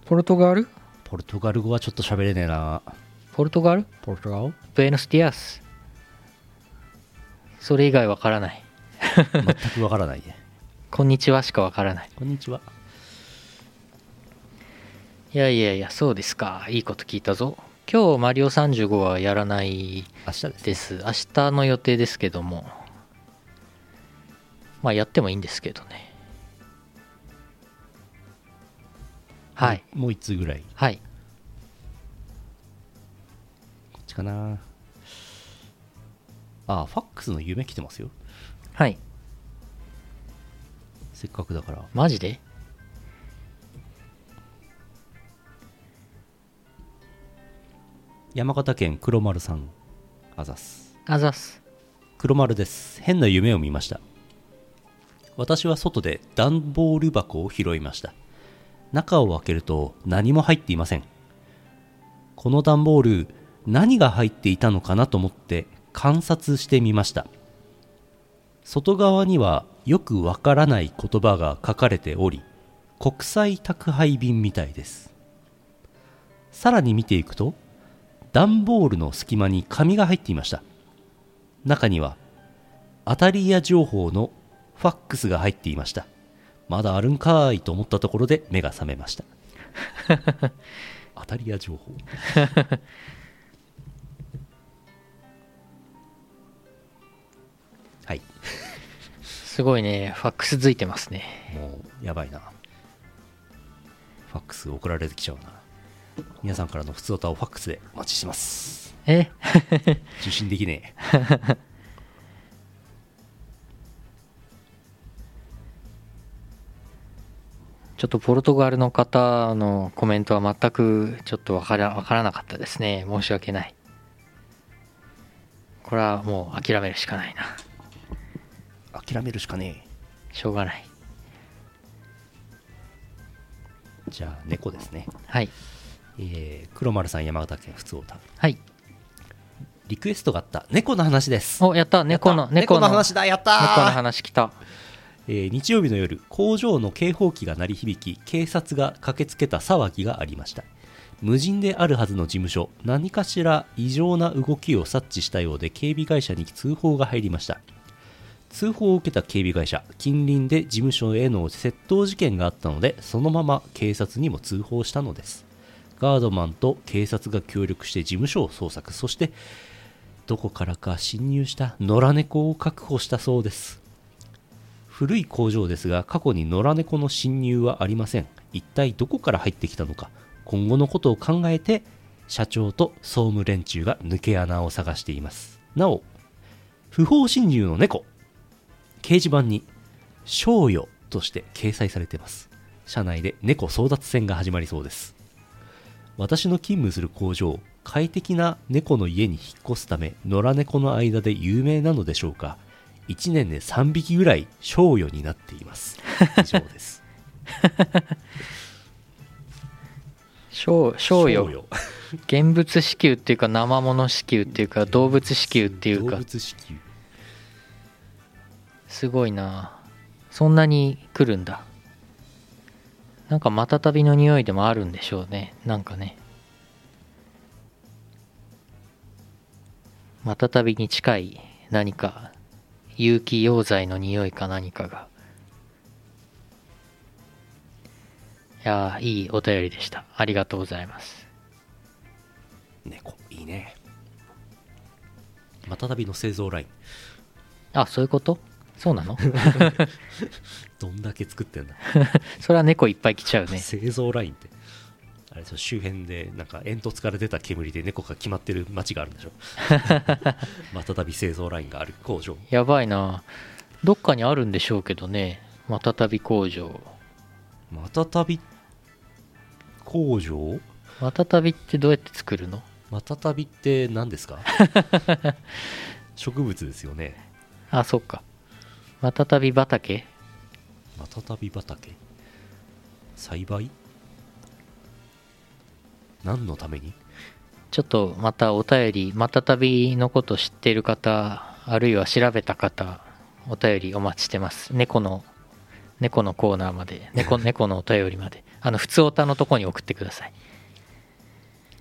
ポルトガル？ポルトガル語はちょっと喋れねえな。ポルトガル？ポルトガル？ブエノスディアスそれ以外わからない。全くわからないね。こんにちはしかわからない。こんにちは。いやいやいやそうですか。いいこと聞いたぞ。今日マリオ35はやらない明日です明日の予定ですけども。まあやってもいいんですけどね。はい。もう一通ぐらい？はい。こっちかなあファックスの夢来てますよ。はい。せっかくだから。マジで？山形県黒丸さん。あざす。あざっす。黒丸です。変な夢を見ました。私は外で段ボール箱を拾いました。中を開けると何も入っていません。この段ボール何が入っていたのかなと思って観察してみました。外側にはよくわからない言葉が書かれており国際宅配便みたいです。さらに見ていくと段ボールの隙間に紙が入っていました。中には当たり屋情報のファックスが入っていました。まだあるんかーいと思ったところで目が覚めました。当たり屋情報すごいねファックスついてますね。もうやばいな。ファックス送られてきちゃうな。皆さんからの普通歌をファックスでお待ちしてます。え？受信できねえ。ちょっとポルトガルの方のコメントは全くちょっとわからわからなかったですね。申し訳ない。これはもう諦めるしかないな諦めるしかねしょうがない。えじゃあ猫ですね。はい。えー黒丸さん山形県普通歌はい。リクエストがあった。猫の話です。おやった。猫の猫の。話だ。やったー。猫の話来た。えー日曜日の夜工場の警報器が鳴り響き警察が駆けつけた騒ぎがありました。無人であるはずの事務所何かしら異常な動きを察知したようで警備会社に通報が入りました通報を受けた警備会社近隣で事務所への窃盗事件があったのでそのまま警察にも通報したのです。ガードマンと警察が協力して事務所を捜索そしてどこからか侵入した野良猫を確保したそうです。古い工場ですが過去に野良猫の侵入はありません。一体どこから入ってきたのか今後のことを考えて社長と総務連中が抜け穴を探しています。なお不法侵入の猫掲示板に「賞与」として掲載されています。社内で猫争奪戦が始まりそうです。私の勤務する工場快適な猫の家に引っ越すため野良猫の間で有名なのでしょうか。1年で3匹ぐらい賞与になっています。以上です。賞賞与賞現物支給っていうか生物支給っていうか動物支給っていう動か物支給すごいな。そんなに来るんだ。なんかマタタビの匂いでもあるんでしょうね。なんかね。マタタビに近い何か有機溶剤の匂いか何かが。いやーいいお便りでした。ありがとうございます。猫。いいね。またたびの製造ライン。あそういうこと？そうなの？どんだけ作ってんだ。それは猫いっぱい来ちゃうね。製造ラインって。あれでしょ？周辺でなんか煙突から出た煙で猫が決まってる街があるんでしょ？またたび製造ラインがある工場。やばいな。どっかにあるんでしょうけどね。またたび工場。またたび工場？またたびってどうやって作るの？またたびって何ですか？植物ですよね。あそっかまたたび畑？またたび畑？栽培？何のために？ちょっとまたお便りまたたびのこと知っている方あるいは調べた方お便りお待ちしてます。猫の猫のコーナーまで猫 猫のお便りまで。あの普通おたのとこに送ってください。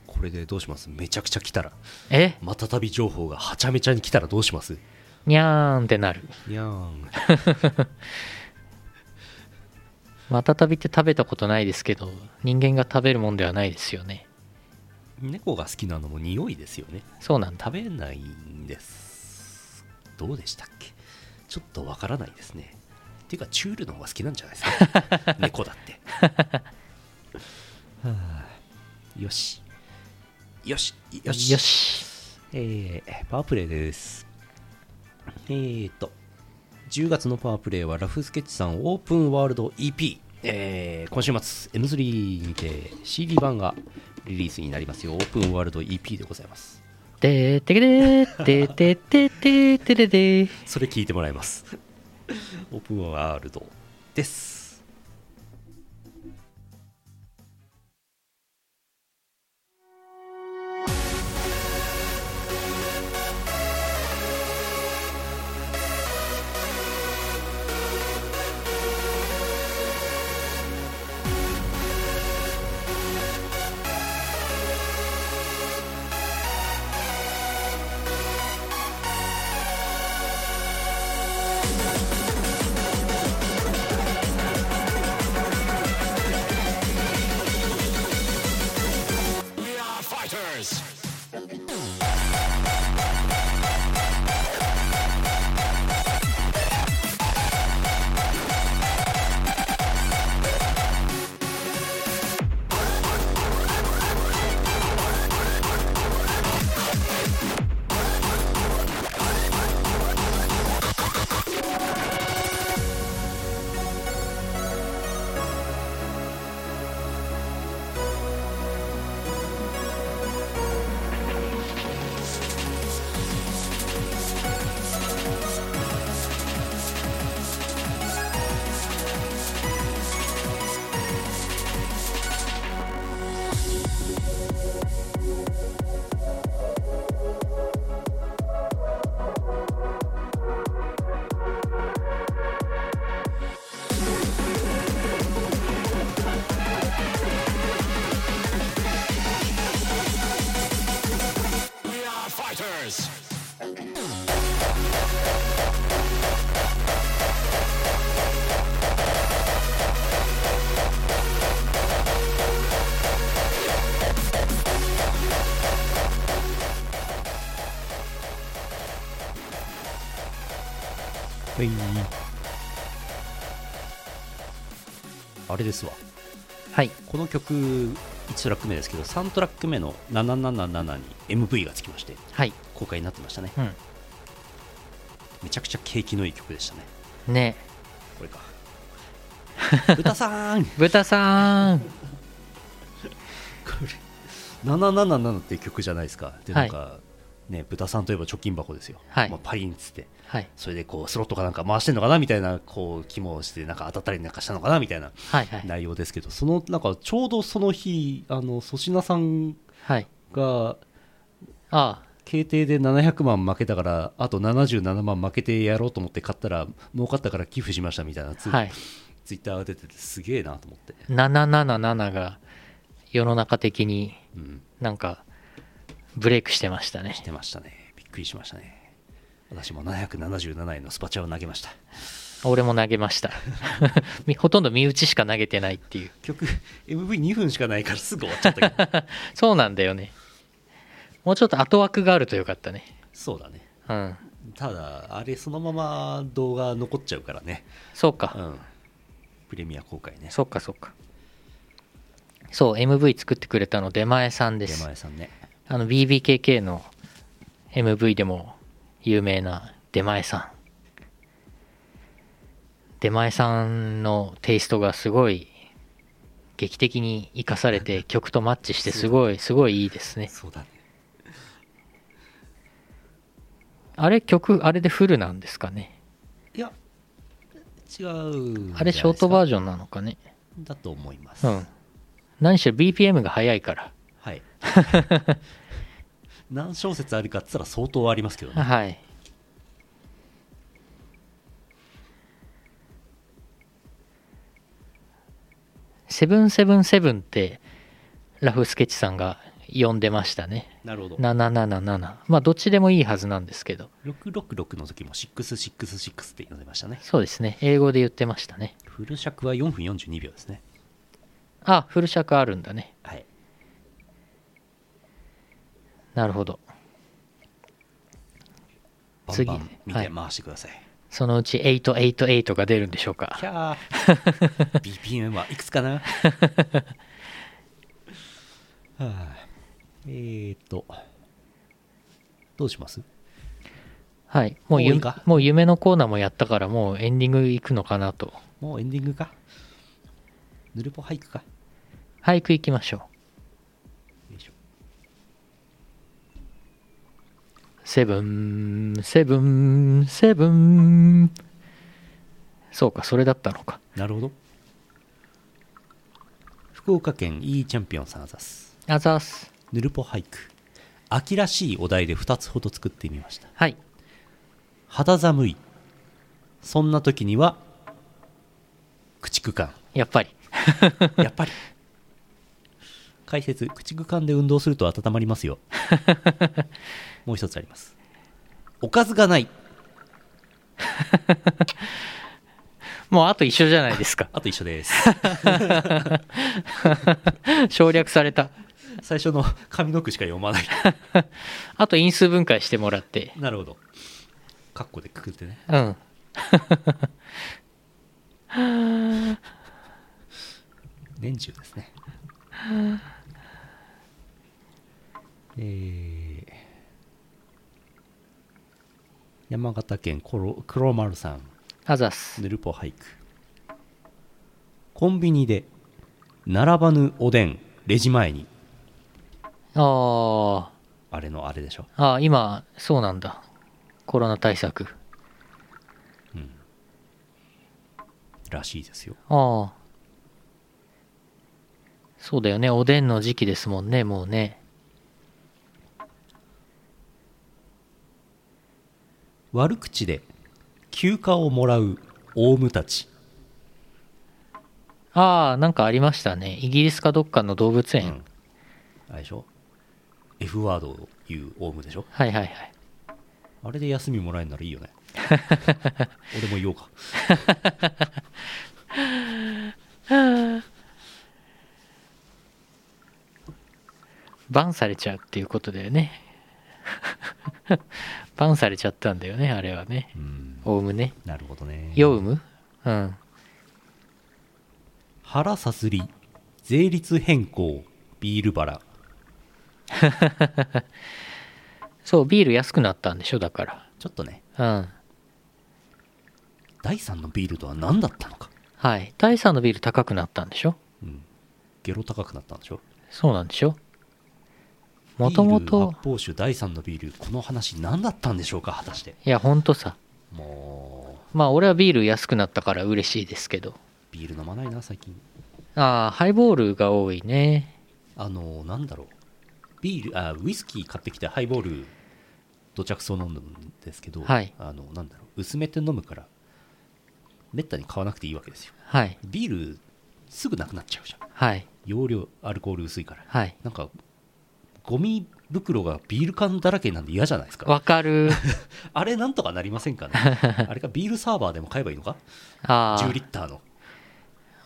これでどうします？めちゃくちゃ来たら。え？またたび情報がはちゃめちゃに来たらどうします？にゃーんってなる。にゃーん。またたびって食べたことないですけど人間が食べるもんではないですよね。猫が好きなのも匂いですよね。そうなんだ。食べないんです。どうでしたっけ？ちょっとわからないですね。っていうかチュールの方が好きなんじゃないですか？猫だって。はあ。よし。よし。よし。よし。えー、パワープレイです。えーと、10月のパワープレイはラフスケッチさんオープンワールド EP。えー、今週末 M3 にて CD 版がリリースになりますよ。オープンワールド EP でございます。でーてけでーてーてーてててそれ聞いてもらいます。オープンワールドです。あれですわ。はい。この曲1トラック目ですけど3トラック目の777に MV がつきましてはい。公開になってましたね。うん。めちゃくちゃ景気のいい曲でしたね。ね。これか。豚さん。豚さん。777っていう曲じゃないですか。ではないんか、ね豚さんといえば貯金箱ですよ、はい。まあ、パリンっつってはい。それでこうスロットかなんか回してんのかなみたいなこう気もしてなんか当たったりなんかしたのかなみたいなはいはい。内容ですけどそのなんかちょうどその日あの粗品さんはい。があ競艇で700万負けたからあと77万負けてやろうと思って買ったら儲かったから寄付しましたみたいなツ,、あはい。ツイッターが出ててすげえなと思って、777が世の中的にうん、なんかブレイクしてましたね。してましたね。びっくりしましたね私も777円のスパチャを投げました。俺も投げました。みほとんど身内しか投げてないっていう。曲 MV2 分しかないからすぐ終わっちゃったけど。そうなんだよね。もうちょっと後枠があるとよかったね。そうだね。うん。ただあれそのまま動画残っちゃうからね。うそうか。ん。プレミア公開ね。そっかそっか。そう MV 作ってくれたの出前さんで出す前さんね。あの BBKK の MV でも有名な出前さん。出前さんのテイストがすごい劇的に生かされて曲とマッチしてすごいすごいいいですね。そうだね。あれ曲あれでフルなんですかね？いや違うあれショートバージジョンなのかね？だと思います、うん。何しろ BPM が速いから。はい 何小節あるかっつったら相当ありますけどね。はい。セブンセブンセブンってラフスケッチさんが呼んでましたね。なるほど。777まあどっちでもいいはずなんですけど。666の時も666って呼んでましたね。そうですね。英語で言ってましたね。フル尺は4分42秒ですね。あフル尺あるんだね。はいなるほど。次バンバン見はい。て回してください、そのうち888が出るんでしょうか？キャー。BPM はいくつかな？はあえーと。どうします？はい。もうゆもう夢のコーナーもやったからもうエンディング行くのかなと。もうエンディングか？ヌルポ俳句か？俳句行きましょうよいしょセブン、セブン、セブン。そうか、それだったのか。なるほど福岡県 E チャンピオンさんあざすあざーす。ヌルポ俳句秋らしいお題で2つほど作ってみましたはい。肌寒いそんな時には駆逐艦やっぱり。やっぱり解説駆逐艦で運動すると温まりますよ もう一つありますおかずがないもうあと一緒じゃないですか。あと一緒です 省略された。最初の上の句しか読まないあと因数分解してもらって。なるほどカッコでくくってねうん。年中ですねえー山形県黒黒丸さんあざっす。ヌルポ俳句コンビニで並ばぬおでんレジ前にああれのあれでしょ？あ。ああ、今、そうなんだ。コロナ対策。らしいですよああ。そうだよね。おでんの時期ですもんね、もうね。悪口で休暇をもらうオウムたちああ、なんかありましたね。イギリスかどっかの動物園。うんあれでしょ？F ワードを言うオウムでしょ？はいはいはい。あれで休みもらえるならいいよね 俺も言おうか バンされちゃうっていうことだよね。バンされちゃったんだよね、あれはね。うんオウムね。なるほどねヨウム？うん。腹さすり税率変更ビールバラ そう、ビール安くなったんでしょ、だかちょっとねら。うん。第3のビールとは何だったのか、はい。第3のビール高くなったんでしょ？うん、ゲロ高くなったんでしょ？そうなんでしょ？もともと、発泡酒第3のビールこの話何だったんでしょうか果たしていや、ほんとさ。もまあ、俺はビール安くなったから嬉しいですけど。うビール飲まないな最近ああ、ハイボールが多いね。あのなんだろうビールあウイスキー買ってきてハイボール土着そう飲むんですけど、はいあのなんだろう薄めて飲むからめったに買わなくていいわけですよはい。ビールすぐなくなっちゃうじゃんはい。容量アルコール薄いからはい。なんかゴミ袋がビール缶だらけなんで嫌じゃないですか。わかる。あれなんとかなりませんかね。あれかビールサーバーでも買えばいいのか？あ10リあ、ッターの。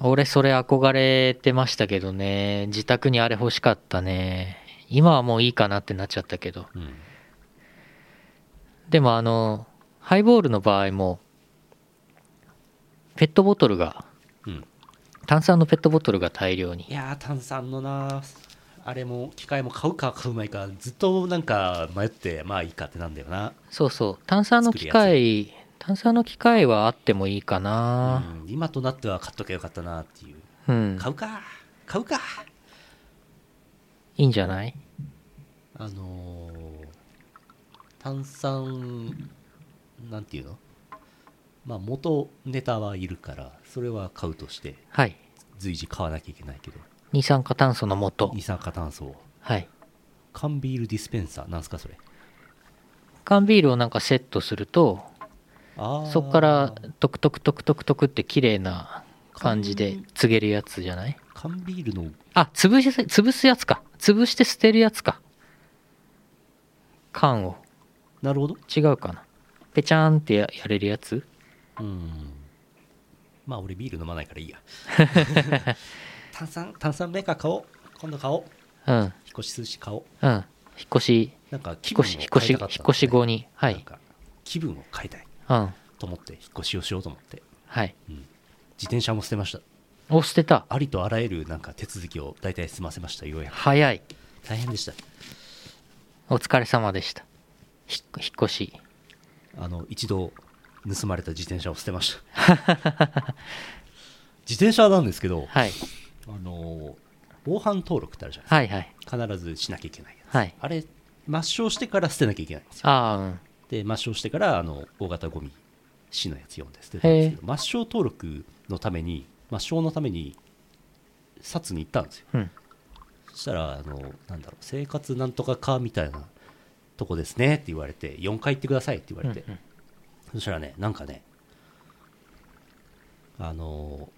俺それ憧れてましたけどね。自宅にあれ欲しかったね。今はもういいかなってなっちゃったけど。うん。でもあのハイボールの場合もペットボトルがうん。炭酸のペットボトルが大量に。いやー炭酸のなあれも機械も買うか買うまいかずっとなんか迷ってまあいいかってなんだよな、そうそう。炭酸の機械炭酸の機械はあってもいいかな。うん。今となっては買っときゃよかったなっていう。うん、買うか。買うか。いいんじゃない？あのー炭酸なんていうの？まあ元ネタはいるからそれは買うとしてはい。随時買わなきゃいけないけど二酸化炭素の元。二酸化炭素を。はい。缶ビールディスペンサー。なんすかそれ？缶ビールをなんかセットするとそこからトクトクトクトクトクって綺麗な感じで注げるやつじゃない？缶ビールの。あ潰し潰すやつか。潰して捨てるやつか。缶を。なるほど。違うかな。ペチャーンってややれるやつ？うん。まあ俺ビール飲まないからいいや 炭酸？炭酸メーカー買おう。今度買おう。うん。引っ越し寿司買おう。うん。引っ越し。なんか気引っ分を変え越し引っ越したかったんだよね引っ越し後に。はい。なんか気分を変えたい。うん。と思って引っ越しをしようと思って。はい。自転車も捨てました。お捨てた。ありとあらゆるなんか手続きを大体済ませましたようやく。早い。大変でした。お疲れ様でした。ひ引っ越し。あの一度盗まれた自転車を捨てました。自転車なんですけどはいあの防犯登録ってあるじゃないはいはい。ですか必ずしなきゃいけないやつ、はい。あれ抹消してから捨てなきゃいけないんですよ。ああうんで抹消してからあの大型ゴミ市のやつ読んで捨てたんですけど抹消登録のために抹消のために札に行ったんですよ。うん。そしたらあのなんだろう生活なんとかかみたいなとこですねって言われて4回行ってくださいって言われて、うんうん。そしたらねなんかねあの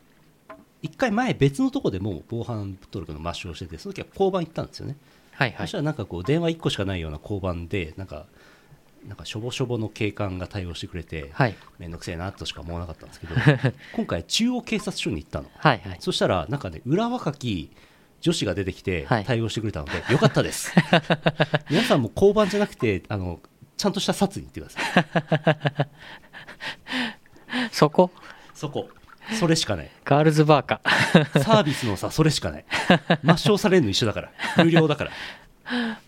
1回前別のとこでも防犯登録の抹消しててその時は交番行ったんですよね、はいはい。そしたらなんかこう電話1個しかないような交番でなんかなんかしょぼしょぼの警官が対応してくれて、はい。めんどくせえなとしか思わなかったんですけど 今回中央警察署に行ったの。はいはい。そしたらなんかね裏若き女子が出てきてはい。対応してくれたので、よかったです。皆さんも交番じゃなくてあのちゃんとした札に行ってください。そこ？そこそれしかない。ガールズバーか。サービスのさそれしかない。抹消されるの一緒だから。無料だから。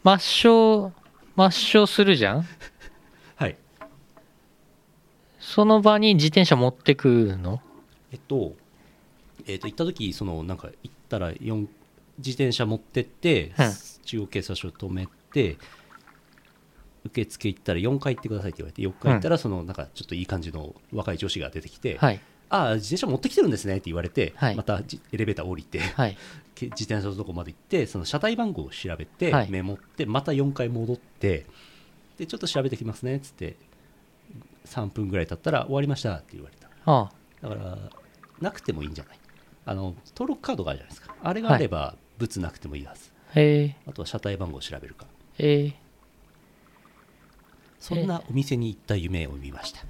抹消抹消するじゃん？はい。その場に自転車持ってくの？えっとえっと行った時そのなんか行ったら四自転車持ってって、うん。中央警察署止めて受付行ったら4回行ってくださいって言われて4回行ったらそのなんかちょっといい感じの若い女子が出てきて、はいああ自転車持ってきてるんですねって言われて、はい。またじエレベーター降りて、はい。け自転車のとこまで行ってその車体番号を調べて、はい。メモってまた4回戻ってでちょっと調べてきますねっつって3分ぐらい経ったら終わりましたって言われた。あだからなくてもいいんじゃない。あの登録カードがあるじゃないですか。あれがあれば物なくてもいいはず、あへえ。あとは車体番号を調べるか。ええそんなお店に行った夢を見ました。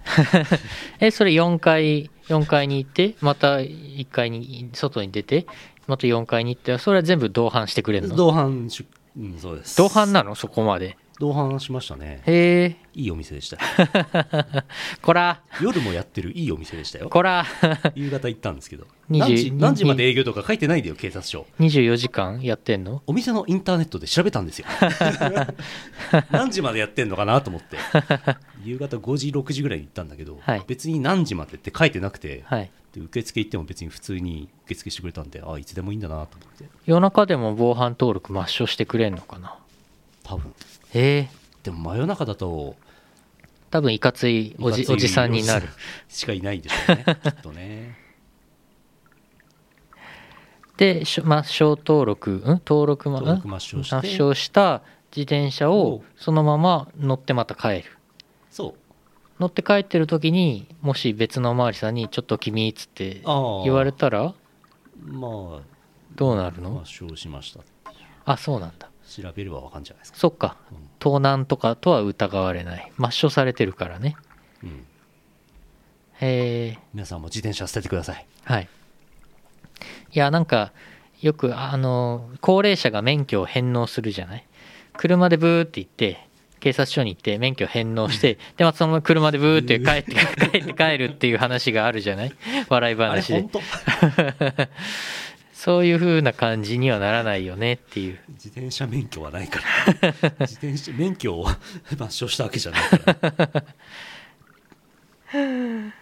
えそれ4階4階に行ってまた1階に外に出てまた4階に行ってそれは全部同伴してくれるの？同伴しうんそうです。同伴なの？そこまで同伴しましたね。へえ。いいお店でした。こら。夜もやってるいいお店でしたよ。こら。夕方行ったんですけど。20何時何時まで営業とか書いてないんだよ警察署。24時間やってんの？お店のインターネットで調べたんですよ。何時までやってんのかなと思って。夕方5時6時ぐらいに行ったんだけど、はい。別に何時までって書いてなくて、はい。で受付行っても別に普通に受付してくれたんであいつでもいいんだなと思って。夜中でも防犯登録抹消してくれんのかな？多分へえ。でも真夜中だと多分いかついおじおじさんになる。しかいないでしょうねきっとね。でしょ抹消登録ん？登録ま登録抹消抹消した自転車をそのまま乗ってまた帰る。そう。乗って帰ってる時にもし別のおまわりさんに「ちょっと君」っつって言われたらまあ。どうなるの？抹消しました。あそうなんだ調べればわかんじゃないですか、そっか。うん。盗難とかとは疑われない。抹消されてるからね。うん、へえ皆さんも自転車捨ててください。はい。いやなんかよくあの高齢者が免許を返納するじゃない？車でブーって行って警察署に行って免許返納してでまたそのまま車でブーって帰って帰って帰るっていう話があるじゃない？笑いあれ話で本当？そういう風な感じにはならないよねっていう。自転車免許はないから。自転車免許を抹消したわけじゃないから。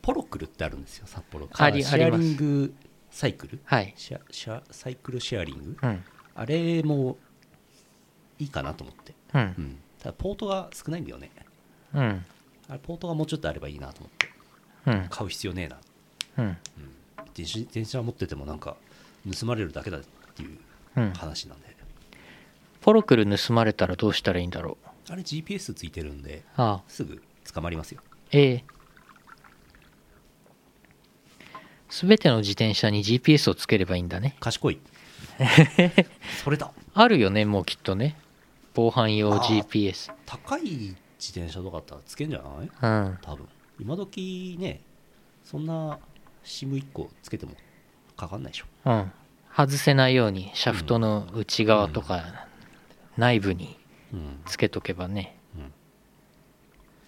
ポロクルってあるんですよ札幌。ありシェアリングサイクル？はい。シェアシェアサイクルシェアリング？うん。あれもいいかなと思って、ううん。ん、ただポートが少ないんだよね。うん。あれポートがもうちょっとあればいいなと思って。うん。買う必要ねえな。うん。自自転車持っててもなんか盗まれるだけだっていううん。話なんで、ポロクル盗まれたらどうしたらいいんだろう？あれ GPS ついてるんでああ。すぐ捕まりますよ。ええ。全ての自転車に GPS をつければいいんだね。賢い。それだ。あるよねもうきっとね。防犯用ああ。GPS 高い自転車とかだったらつけんじゃない？うん。多分。今時ねそんな SIM1 個つけてもかかんないでしょ。うん。外せないようにシャフトの内側とか内部にうん。つけとけばね、うん。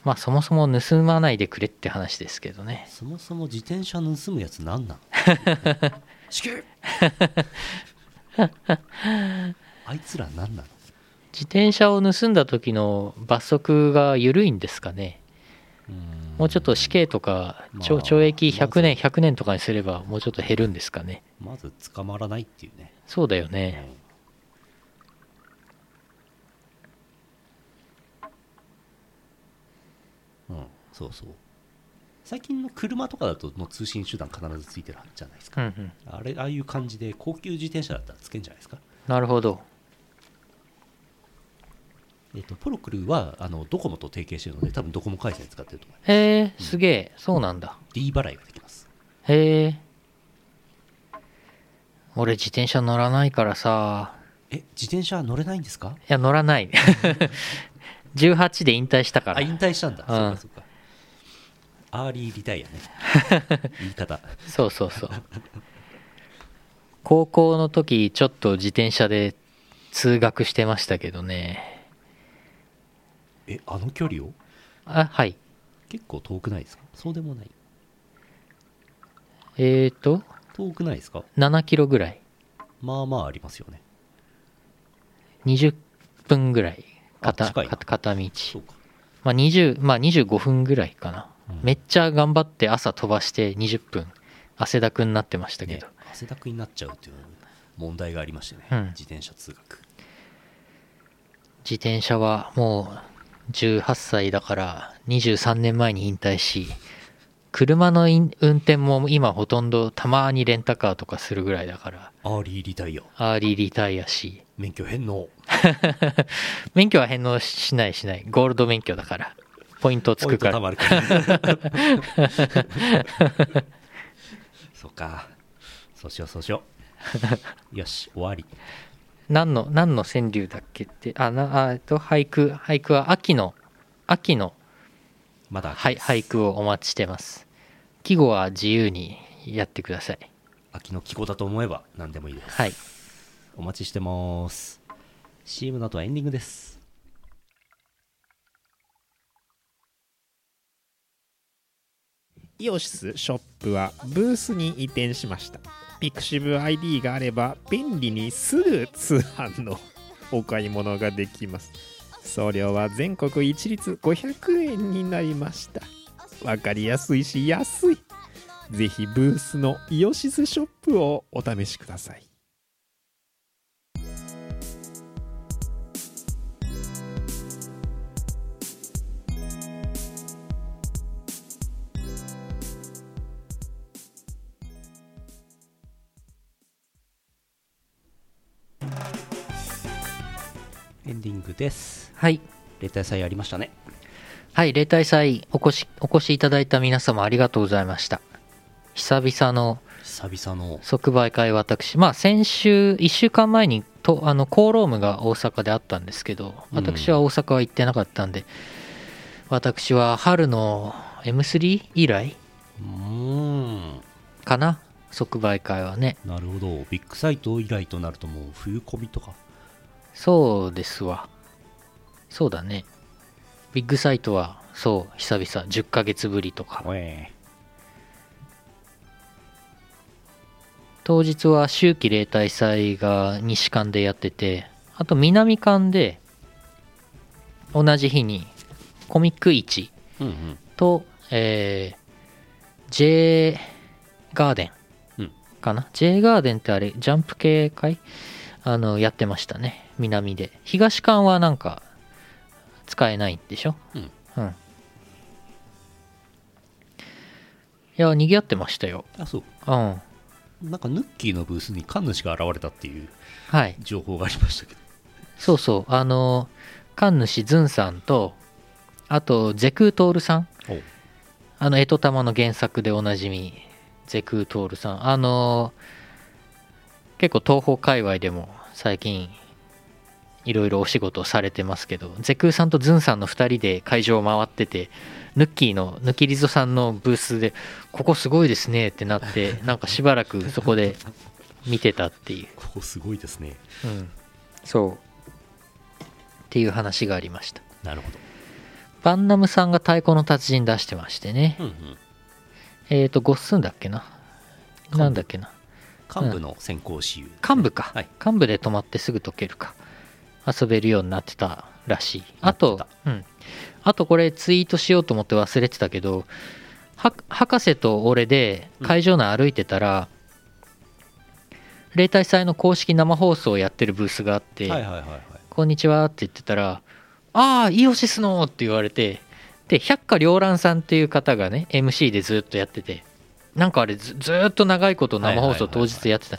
まあそもそも盗まないでくれって話ですけどね。そもそも自転車盗むやつなんなん？死刑！あいつらなんなの自転車を盗んだ時の罰則が緩いんですかねもうちょっと死刑とかまあ。懲懲役100年ま100年とかにすればもうちょっと減るんですかね。まず捕まらないっていうね、そうだようん。ねうん、そうそう。最近の車とかだともう通信手段必ずついてるじゃないですか、うんうん。あれああいう感じで高級自転車だったらつけんじゃないですか。なるほどえっとポロクルはあのドコモと提携してるので多分ドコモ回線使ってると思うへえすげえ。そうなんだ。D 払いができます。へえ俺自転車乗らないからさ。え自転車乗れないんですか？いや乗らない。18で引退したから。あ引退したんだ、うん。そうかそうか。アーリーリタイアね。言い方。そうそうそう。高校の時ちょっと自転車で通学してましたけどねえあの距離を？あはい。結構遠くないですか？そうでもない。えーと？遠くないですか？7キロぐらい。まあまあありますよね。20分ぐらい。片片片道。まあ20まあ25分ぐらいかな、うん。めっちゃ頑張って朝飛ばして20分。汗だくになってましたけねど、汗だくになっちゃうっていう問題がありましてね、うん。自転車通学。自転車はもう18歳だから23年前に引退し車の運転も今ほとんどたまにレンタカーとかするぐらいだからアーリーリタイア。アーリーリタイアし。免許返納。免許は返納しないしない。ゴールド免許だから。ポイントつポイントくから。そうか。そうしようそうしよう。よし終わり何の何の川柳だっけってあなあえっと俳句俳句は秋の秋のまだはい俳句をお待ちしてます。季語は自由にやってください。秋の季語だと思えば何でもいいです、はい。お待ちしてます。CM の後はエンディングです。イオシスショップはブースに移転しましたピクシブ ID があれば便利にすぐ通販のお買い物ができます。送料は全国一律500円になりました。わかりやすいし安い。ぜひブースのイオシスショップをお試しください。エンディングです。はい。例大祭ありましたね。はい例大祭お越しお越しいただいた皆様ありがとうございました。久々の久々の。即売会私。まあ先週1週間前にとあのコーロームが大阪であったんですけど私は大阪は行ってなかったんで、私は春の M3 以来うーん。かな？即売会はね。なるほど。ビッグサイト以来となるともう冬コミとかそうですわ。そうだね。ビッグサイトはそう久々。10ヶ月ぶりとか。当日は秋季例大祭が西館でやっててあと南館で同じ日にコミック市うんうん。と、えー J ガーデうん。ンかな、J ガーデンってあれジャンプ系かい？あのやってましたね南で。東館はなんか使えないんでしょ？うん。うん。いや賑わってましたよ。あそう。うん。なんかヌッキーのブースに神主が現れたっていうはい。情報がありましたけど。そうそう。あの神主ズンさんとあとゼクートールさん。お。あの、エトタマの原作でおなじみ、ゼクートールさん。あの、結構東方界隈でも最近、いろいろお仕事をされてますけど、ゼクーさんとズンさんの2人で会場を回ってて、ヌッキーの、ヌキリゾさんのブースで、ここすごいですねってなって、なんかしばらくそこで見てたっていう。ここすごいですねうん。そう。っていう話がありました。なるほどバンナムさんが太鼓の達人出してましてね。うんうんえっ、と、ゴッスンだっけな？なんだっけな？幹部の先行私有幹部か、はい幹部で泊まってすぐ解けるか。遊べるようになってたらしい。あなとうん。あとこれツイートしようと思って忘れてたけど、は博士と俺で会場内歩いてたら、例大祭の公式生放送をやってるブースがあって、こんにちはって言ってたら、ああ、イオシスのって言われて、で、百花繚乱さんっていう方がね、MC でずっとやってて、なんかあれずずーっと長いこと生放送当日やってた。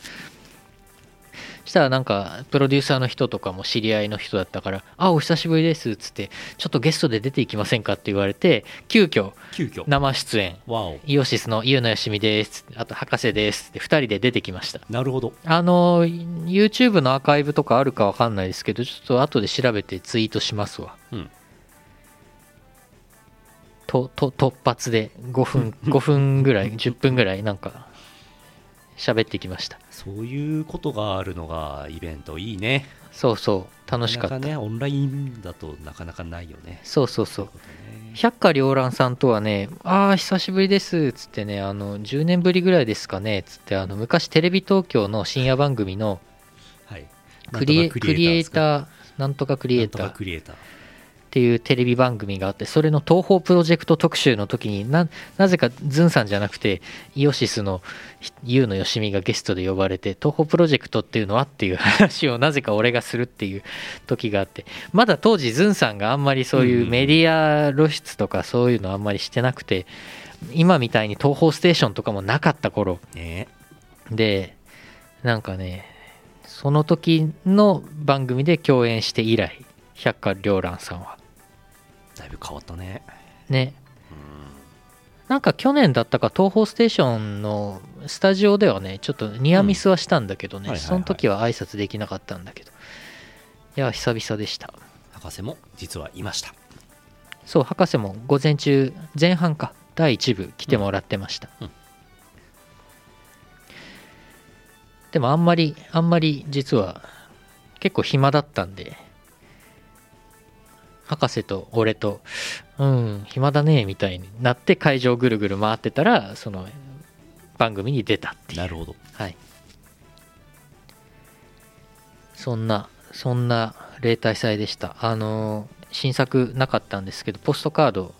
したらなんか、プロデューサーの人とかも知り合いの人だったから、あ、お久しぶりですっつって、ちょっとゲストで出ていきませんかって言われて、急遽急遽？生出演、イオシスの優野よしみです、あと博士ですって2人で出てきました。なるほど。あの、YouTube のアーカイブとかあるかわかんないですけど、ちょっと後で調べてツイートしますわ。うん。と、と、突発で5分、5分ぐらい、10分ぐらいなんか、喋ってきました。そういうことがあるのがイベントいいね。そうそう、楽しかった。なかねオンラインだとなかなかないよね。そうそうそう。ね。百花繚乱さんとはね、ああ、久しぶりです、つってね、あの、10年ぶりぐらいですかね、つって、あの、昔テレビ東京の深夜番組のはい。クリエクリエイーター、なんとかクリエイタなんーとかクリエイターっていうテレビ番組があってそれの東宝プロジェクト特集の時にななぜかズンさんじゃなくてイオシスのユウのよしみがゲストで呼ばれて東宝プロジェクトっていうのはっていう話をなぜか俺がするっていう時があってまだ当時ズンさんがあんまりそういうメディア露出とかそういうのあんまりしてなくて今みたいに東宝ステーションとかもなかった頃。ね。でなんかねその時の番組で共演して以来百花繚乱さんはだいぶ変わったね。ね。なんか去年だったか東宝ステーションのスタジオではねちょっとニアミスはしたんだけどね、うん。はいはいはい。その時は挨拶できなかったんだけど。いや久々でした。博士も実はいました。そう博士も午前中前半か第1部来てもらってました、うん。うん。でもあんまりあんまり実は結構暇だったんで博士と俺とうん暇だねみたいになって会場ぐるぐる回ってたらその番組に出たっていう。なるほど。はい。そんなそんな例大祭でした。あの新作なかったんですけどポストカード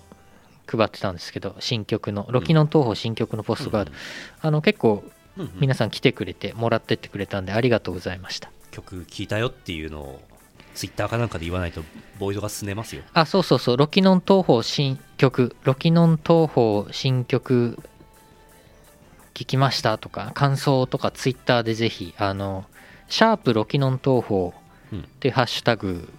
配ってたんですけど新曲のロキノン東宝新曲のポストカード、あの結構うんうん。皆さん来てくれてもらってってくれたんでありがとうございました。曲聴いたよっていうのをツイッターかなんかで言わないとボイドが進めますよ。あそうそうそう。ロキノン東宝新曲。ロキノン東宝新曲聞きましたとか感想とかツイッターでぜひあのシャープロキノン東宝うんっていうハッシュタグ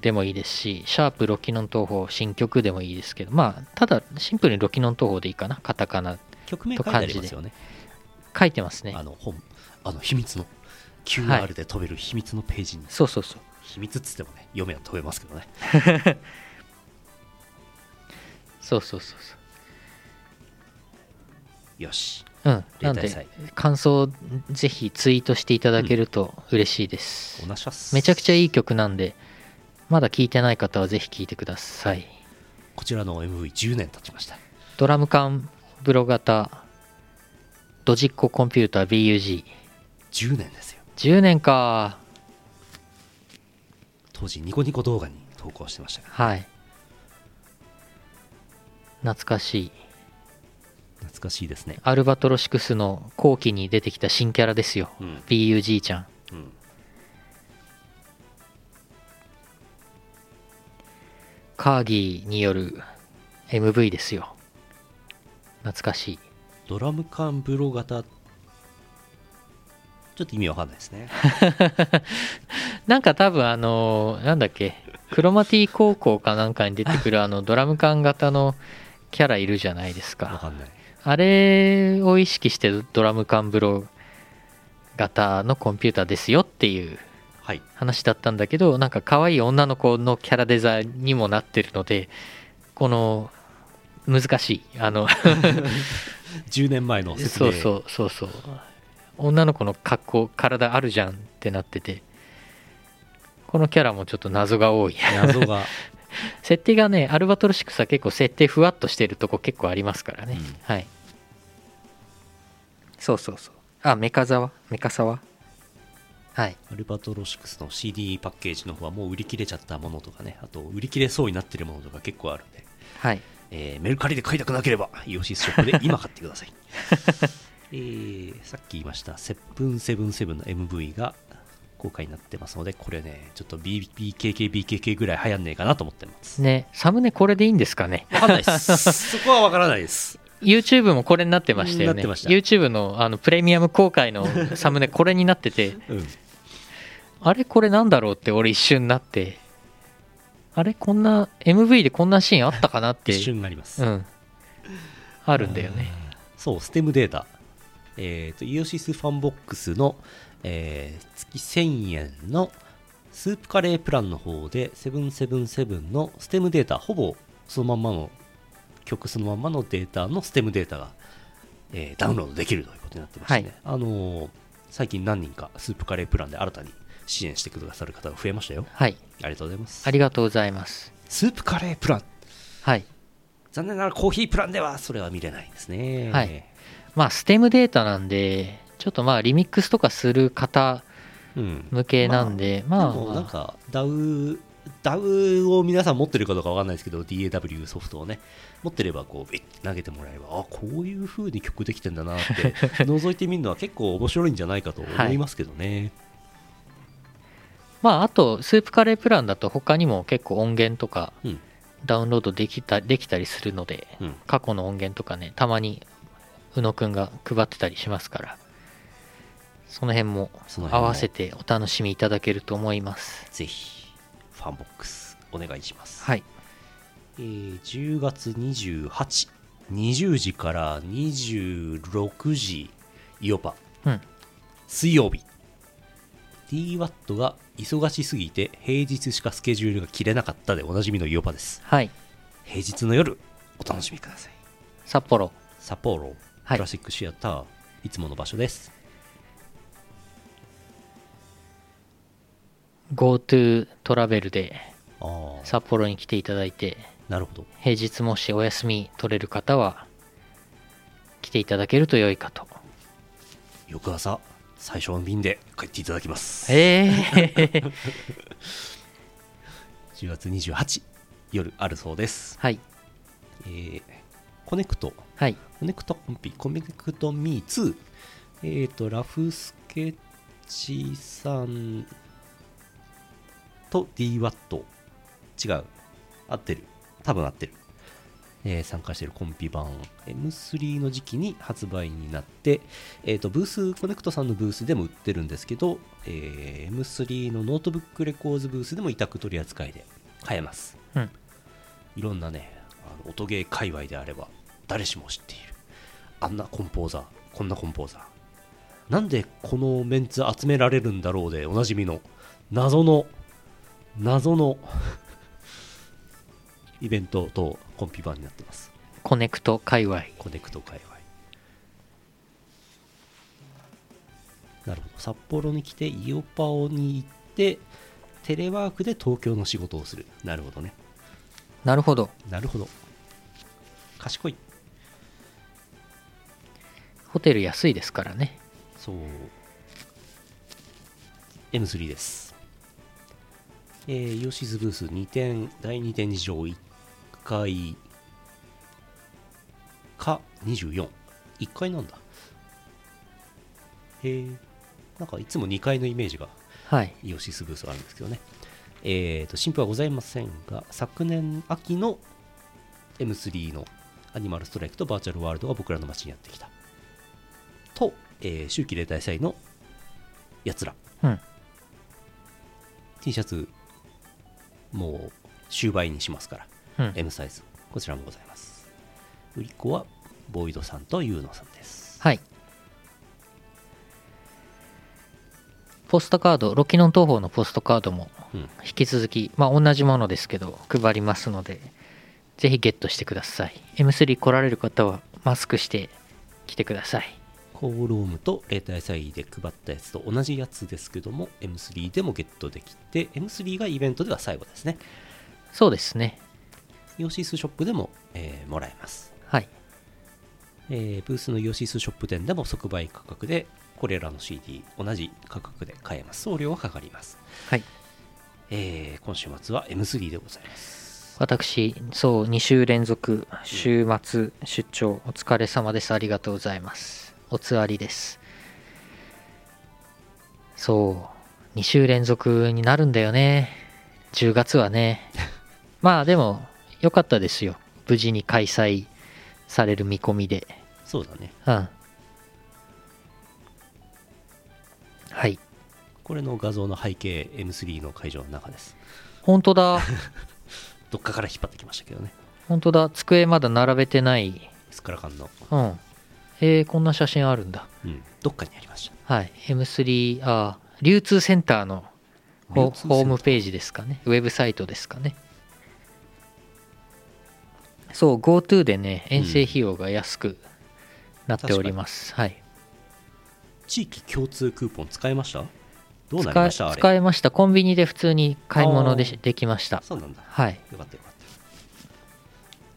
でもいいですし、シャープロキノン東宝新曲でもいいですけど、まあ、ただシンプルにロキノン東宝でいいかな、カタカナ。曲名書いてありますよね。書いてますね。あ。の本あの秘密のはい QR で飛べる秘密のページに、そうそうそう。秘密っつってもね読めは飛べますけどね。そうそうそうよし。そう。うん。なんで感想ぜひツイートしていただけると嬉しいです。おなしゃっす。めちゃくちゃいい曲なんで、まだ聞いてない方はぜひ聞いてください。こちらの MV10 年経ちました。ドラム缶ブロ型ドジッココンピューター BUG10 10年ですよ。年か当時ニコニコ動画に投稿してましたはい。懐かしい。懐かしいですね。アルバトロシクスの後期に出てきた新キャラですよ、うん。BUG ちゃん。うん。カーギーによる MV ですよ。懐かしい。ドラム缶ブロ型ちょっと意味わかんないですね。なんか多分あのなんだっけクロマティ高校かなんかに出てくる あのドラム缶型のキャラいるじゃないですか。わかんない。あれを意識してドラム缶ブロ型のコンピューターですよっていうはい。話だったんだけどなんか可愛い女の子のキャラデザにもなってるのでこの難しいあの 10年前の説明。そうそうそうそう女の子の格好体あるじゃんってなっててこのキャラもちょっと謎が多い。謎が。設定がねアルバトロシックスは結構設定ふわっとしてるとこ結構ありますからね、うん。はい。そうそうそう。あメカザワ？メカサワ？はい。アルバトロシクスの CD パッケージの方はもう売り切れちゃったものとかね。あと売り切れそうになってるものとか結構あるんで、はい。えーメルカリで買いたくなければイオシスショップで今買ってください えーさっき言いましたセブンセブンセブンの MV が公開になってますのでこれねちょっと B- BKK BKK ぐらい流行んねえかなと思ってます。ねサムネこれでいいんですかね？わかんないです。そこはわからないです。YouTube もこれになってましたよね。YouTube のあのプレミアム公開の サムネこれになってて。うん。あれこれなんだろうって俺一瞬なって。あれこんな MV でこんなシーンあったかなって。一瞬あります、うん。あるんだよね。そう、ステムデータ。えっ、と、イオシスファンボックスの、えー月1000円のスープカレープランの方で、777のステムデータ、ほぼそのまんまの、曲そのまんまのデータのステムデータが、えーダウンロードできるということになってましてね。あのー最近何人かスープカレープランで新たに支援してくださる方が増えましたよ。はいありがとうございますあ。りがとうございますスープカレープラン。はい残念ながらコーヒープランではそれは見れないですね。はいまあステムデータなんでちょっとまあリミックスとかする方うん。向けなんでまあ、でもなんか DAW, DAW を皆さん持ってるかどうかわかんないですけど DAW ソフトをね持ってればこうビッて投げてもらえばあこういう風に曲できてんだなって 覗いてみるのは結構面白いんじゃないかと思いますけどね、まああとスープカレープランだと他にも結構音源とかうん。ダウンロードできたできたりするのでうん。過去の音源とかねたまに宇野くんが配ってたりしますからその辺も合わせてお楽しみいただけると思います。ぜひファンボックスお願いします、はい。えー10月2820時から26時イオパ。うん。水曜日。DWAT が忙しすぎて平日しかスケジュールが切れなかったでおなじみのイオパです。はい。平日の夜お楽しみください。札幌。札幌はい。クラシックシアター、い、つもの場所です。GoTo トラベルで札幌に来ていただいてなるほど。平日もしお休み取れる方は来ていただけると良いかと。翌朝最初の便で帰っていただきます。ええ10 月28夜あるそうです、はい。えーコネクト。はい。コネクトコンピ。コネクトミー2えっ、とラフスケッチさんと DWAT 違う。合ってる。多分合ってる、えー参加しているコンピ版。M3 の時期に発売になって、えー、とブース Connect さんのブースでも売ってるんですけど、えー M3 の Notebook Records ブースでも委託取り扱いで買えます。うん。いろんなね音ゲー界隈であれば誰しも知っている。あんなコンポーザーこんなコンポーザー。なんでこのメンツ集められるんだろうでおなじみの謎の謎の イベントとコンピ版になってます。 Connect 界隈。 Connect 界隈。なるほど。札幌に来てイオパオに行ってテレワークで東京の仕事をする。なるほどね。なるほど。なるほど賢い。ホテル安いですからね。そう。M3 です。えー、イオシスブース2点第2展示場1階。か241階なんだ。へえなんかいつも2階のイメージがはい。イオシスブースがあるんですけどね。えーと新譜はございませんが昨年秋の M3 のアニマルストライクとバーチャルワールドが僕らの街にやってきた。と、えー秋季例大祭のやつら。うん。T シャツもう終売にしますから、うん。M サイズ。こちらもございます。売り子はボイドさんとユーノさんです。はい。ポストカードロキノン東宝のポストカードもうん。引き続きまあ同じものですけど配りますのでぜひゲットしてください。M3 来られる方はマスクして来てください。コーロームと例大祭で配ったやつと同じやつですけども M3 でもゲットできて M3 がイベントでは最後ですね。そうですね。イオシスショップでも、えーもらえます、はい。えーブースのイオシスショップ店でも即売価格でこれらの CD 同じ価格で買えます。送料はかかります、はい。えー今週末は M3 でございます私そう2週連続週末出張お疲れ様です。ありがとうございます。おつわりです。そう2週連続になるんだよね。10月はね。まあでも良かったですよ。無事に開催される見込みで。そうだね。うん。はい。これの画像の背景 M3 の会場の中です。本当だ どっかから引っ張ってきましたけどね。本当だ。机まだ並べてない。スカラカンの、うん。えー、こんな写真あるんだ。うん、どっかにありました。はい。M3 あー流通センターのホー。ホームページですかね。ウェブサイトですかね。そう GoTo でね遠征費用が安くなっております、はい。地域共通クーポン使いました？どうなりました？使えました。コンビニで普通に買い物でできました。そうなんだ。はい。よかったよかった。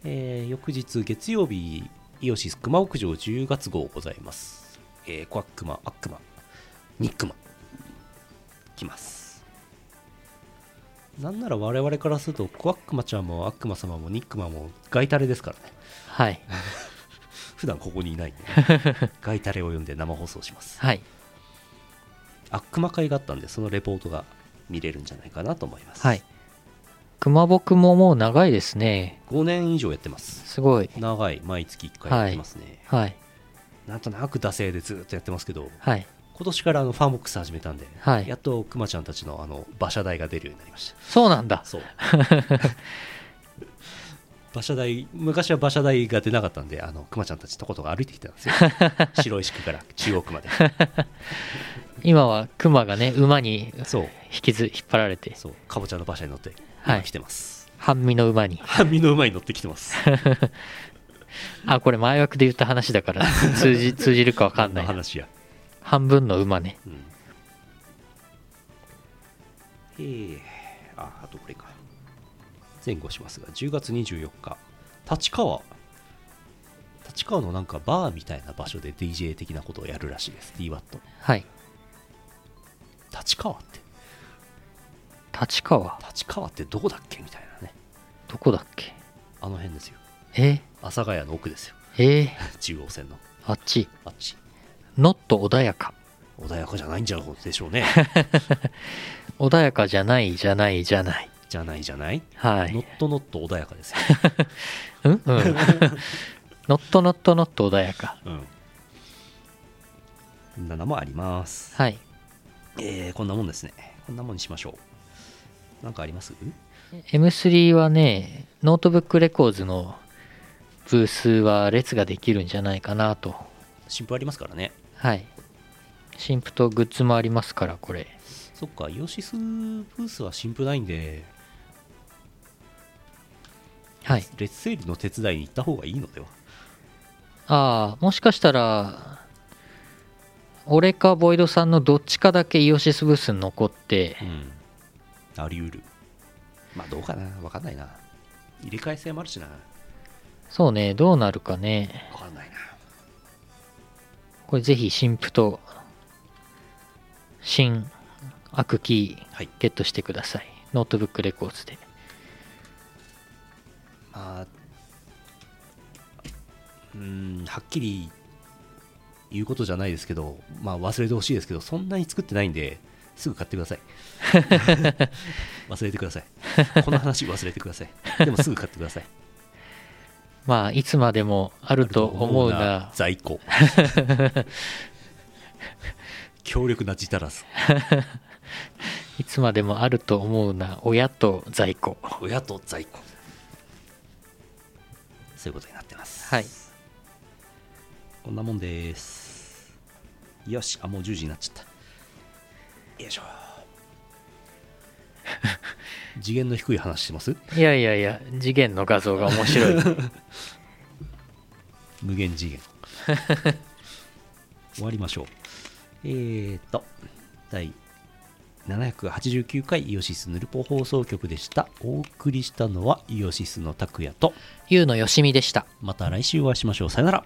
えー翌日月曜日、イオシス熊屋上10月号ございます。えー、コアックマ、アックマ、ニックマ、来ます。なんなら我々からすると、コアックマちゃんもアックマ様もニックマもガイタレですからね。はい。普段ここにいないんで、ガイタレを読んで生放送します。はいアックマ会があったんで、そのレポートが見れるんじゃないかなと思います。はい熊僕ももう長いですね5年以上やってます。すごい長い、毎月1回やってますね。はいなんとなく惰性でずっとやってますけど、はい今年からあのファーモックス始めたんで、はいやっとクマちゃんたちのあの馬車台が出るようになりました。そうなんだそう。馬車台、昔は馬車台が出なかったんで、あのクマちゃんたちとことが歩いてきてたんですよ。白石区から中央区まで。今は熊がね馬にそう、引きず引っ張られてそう、かぼちゃの馬車に乗って、はい今来てます。半身の馬に半身の馬に乗ってきてます。あこれ前枠で言った話だから通じ 通じるか分かんない話や。半分の馬ねうん。えー、あ、あとこれか。前後しますが、10月24日、立川。立川のなんかバーみたいな場所で DJ 的なことをやるらしいです、DWAT。はい立川って、立川？立川ってどこだっけみたいなね。どこだっけ？あの辺ですよ。え？阿佐ヶ谷の奥ですよ。え？中央線の。あっち？あっち。ノット穏やか穏やかじゃないんじゃでしょうね。穏やかじゃないじゃないじゃないじゃない？じゃない。はい not not 穏やかですよ。うん？うん not not not 穏やかうん。なのもあります。はいえー、こんなもんですね。こんなもんにしましょう。なんかあります？M3 はね Notebook Records のブースは列ができるんじゃないかなと。新譜ありますからね。はい。新譜とグッズもありますからこれ。そっか、イオシスブースは新譜ないんで、はい。列整理の手伝いに行った方がいいのでは？ああもしかしたら俺かボイドさんのどっちかだけイオシスブースに残って。うん。あり得る。まあどうかな。わかんないな。入れ替え性もあるしな。そうね。どうなるかね。わかんないな。これぜひ新譜と新アクキーはい。ゲットしてください。 Notebook Records で。まあうーんはっきり言うことじゃないですけどまあ忘れてほしいですけどそんなに作ってないんですぐ買ってください。忘れてください。この話忘れてください。でもすぐ買ってください。まあいつまでもあると思うな。在庫。強力な字足らずいつまでもあると思うな。親と在庫。親と在庫。そういうことになってます。はいこんなもんです。よし。あもう10時になっちゃった。よいしょ。次元の低い話してます？いやいやいや次元の画像が面白い。無限次元。終わりましょう。えーと第789回イオシスヌルポ放送局でした。お送りしたのはイオシスの拓也とゆうのよしみでした。また来週お会いしましょう。さよなら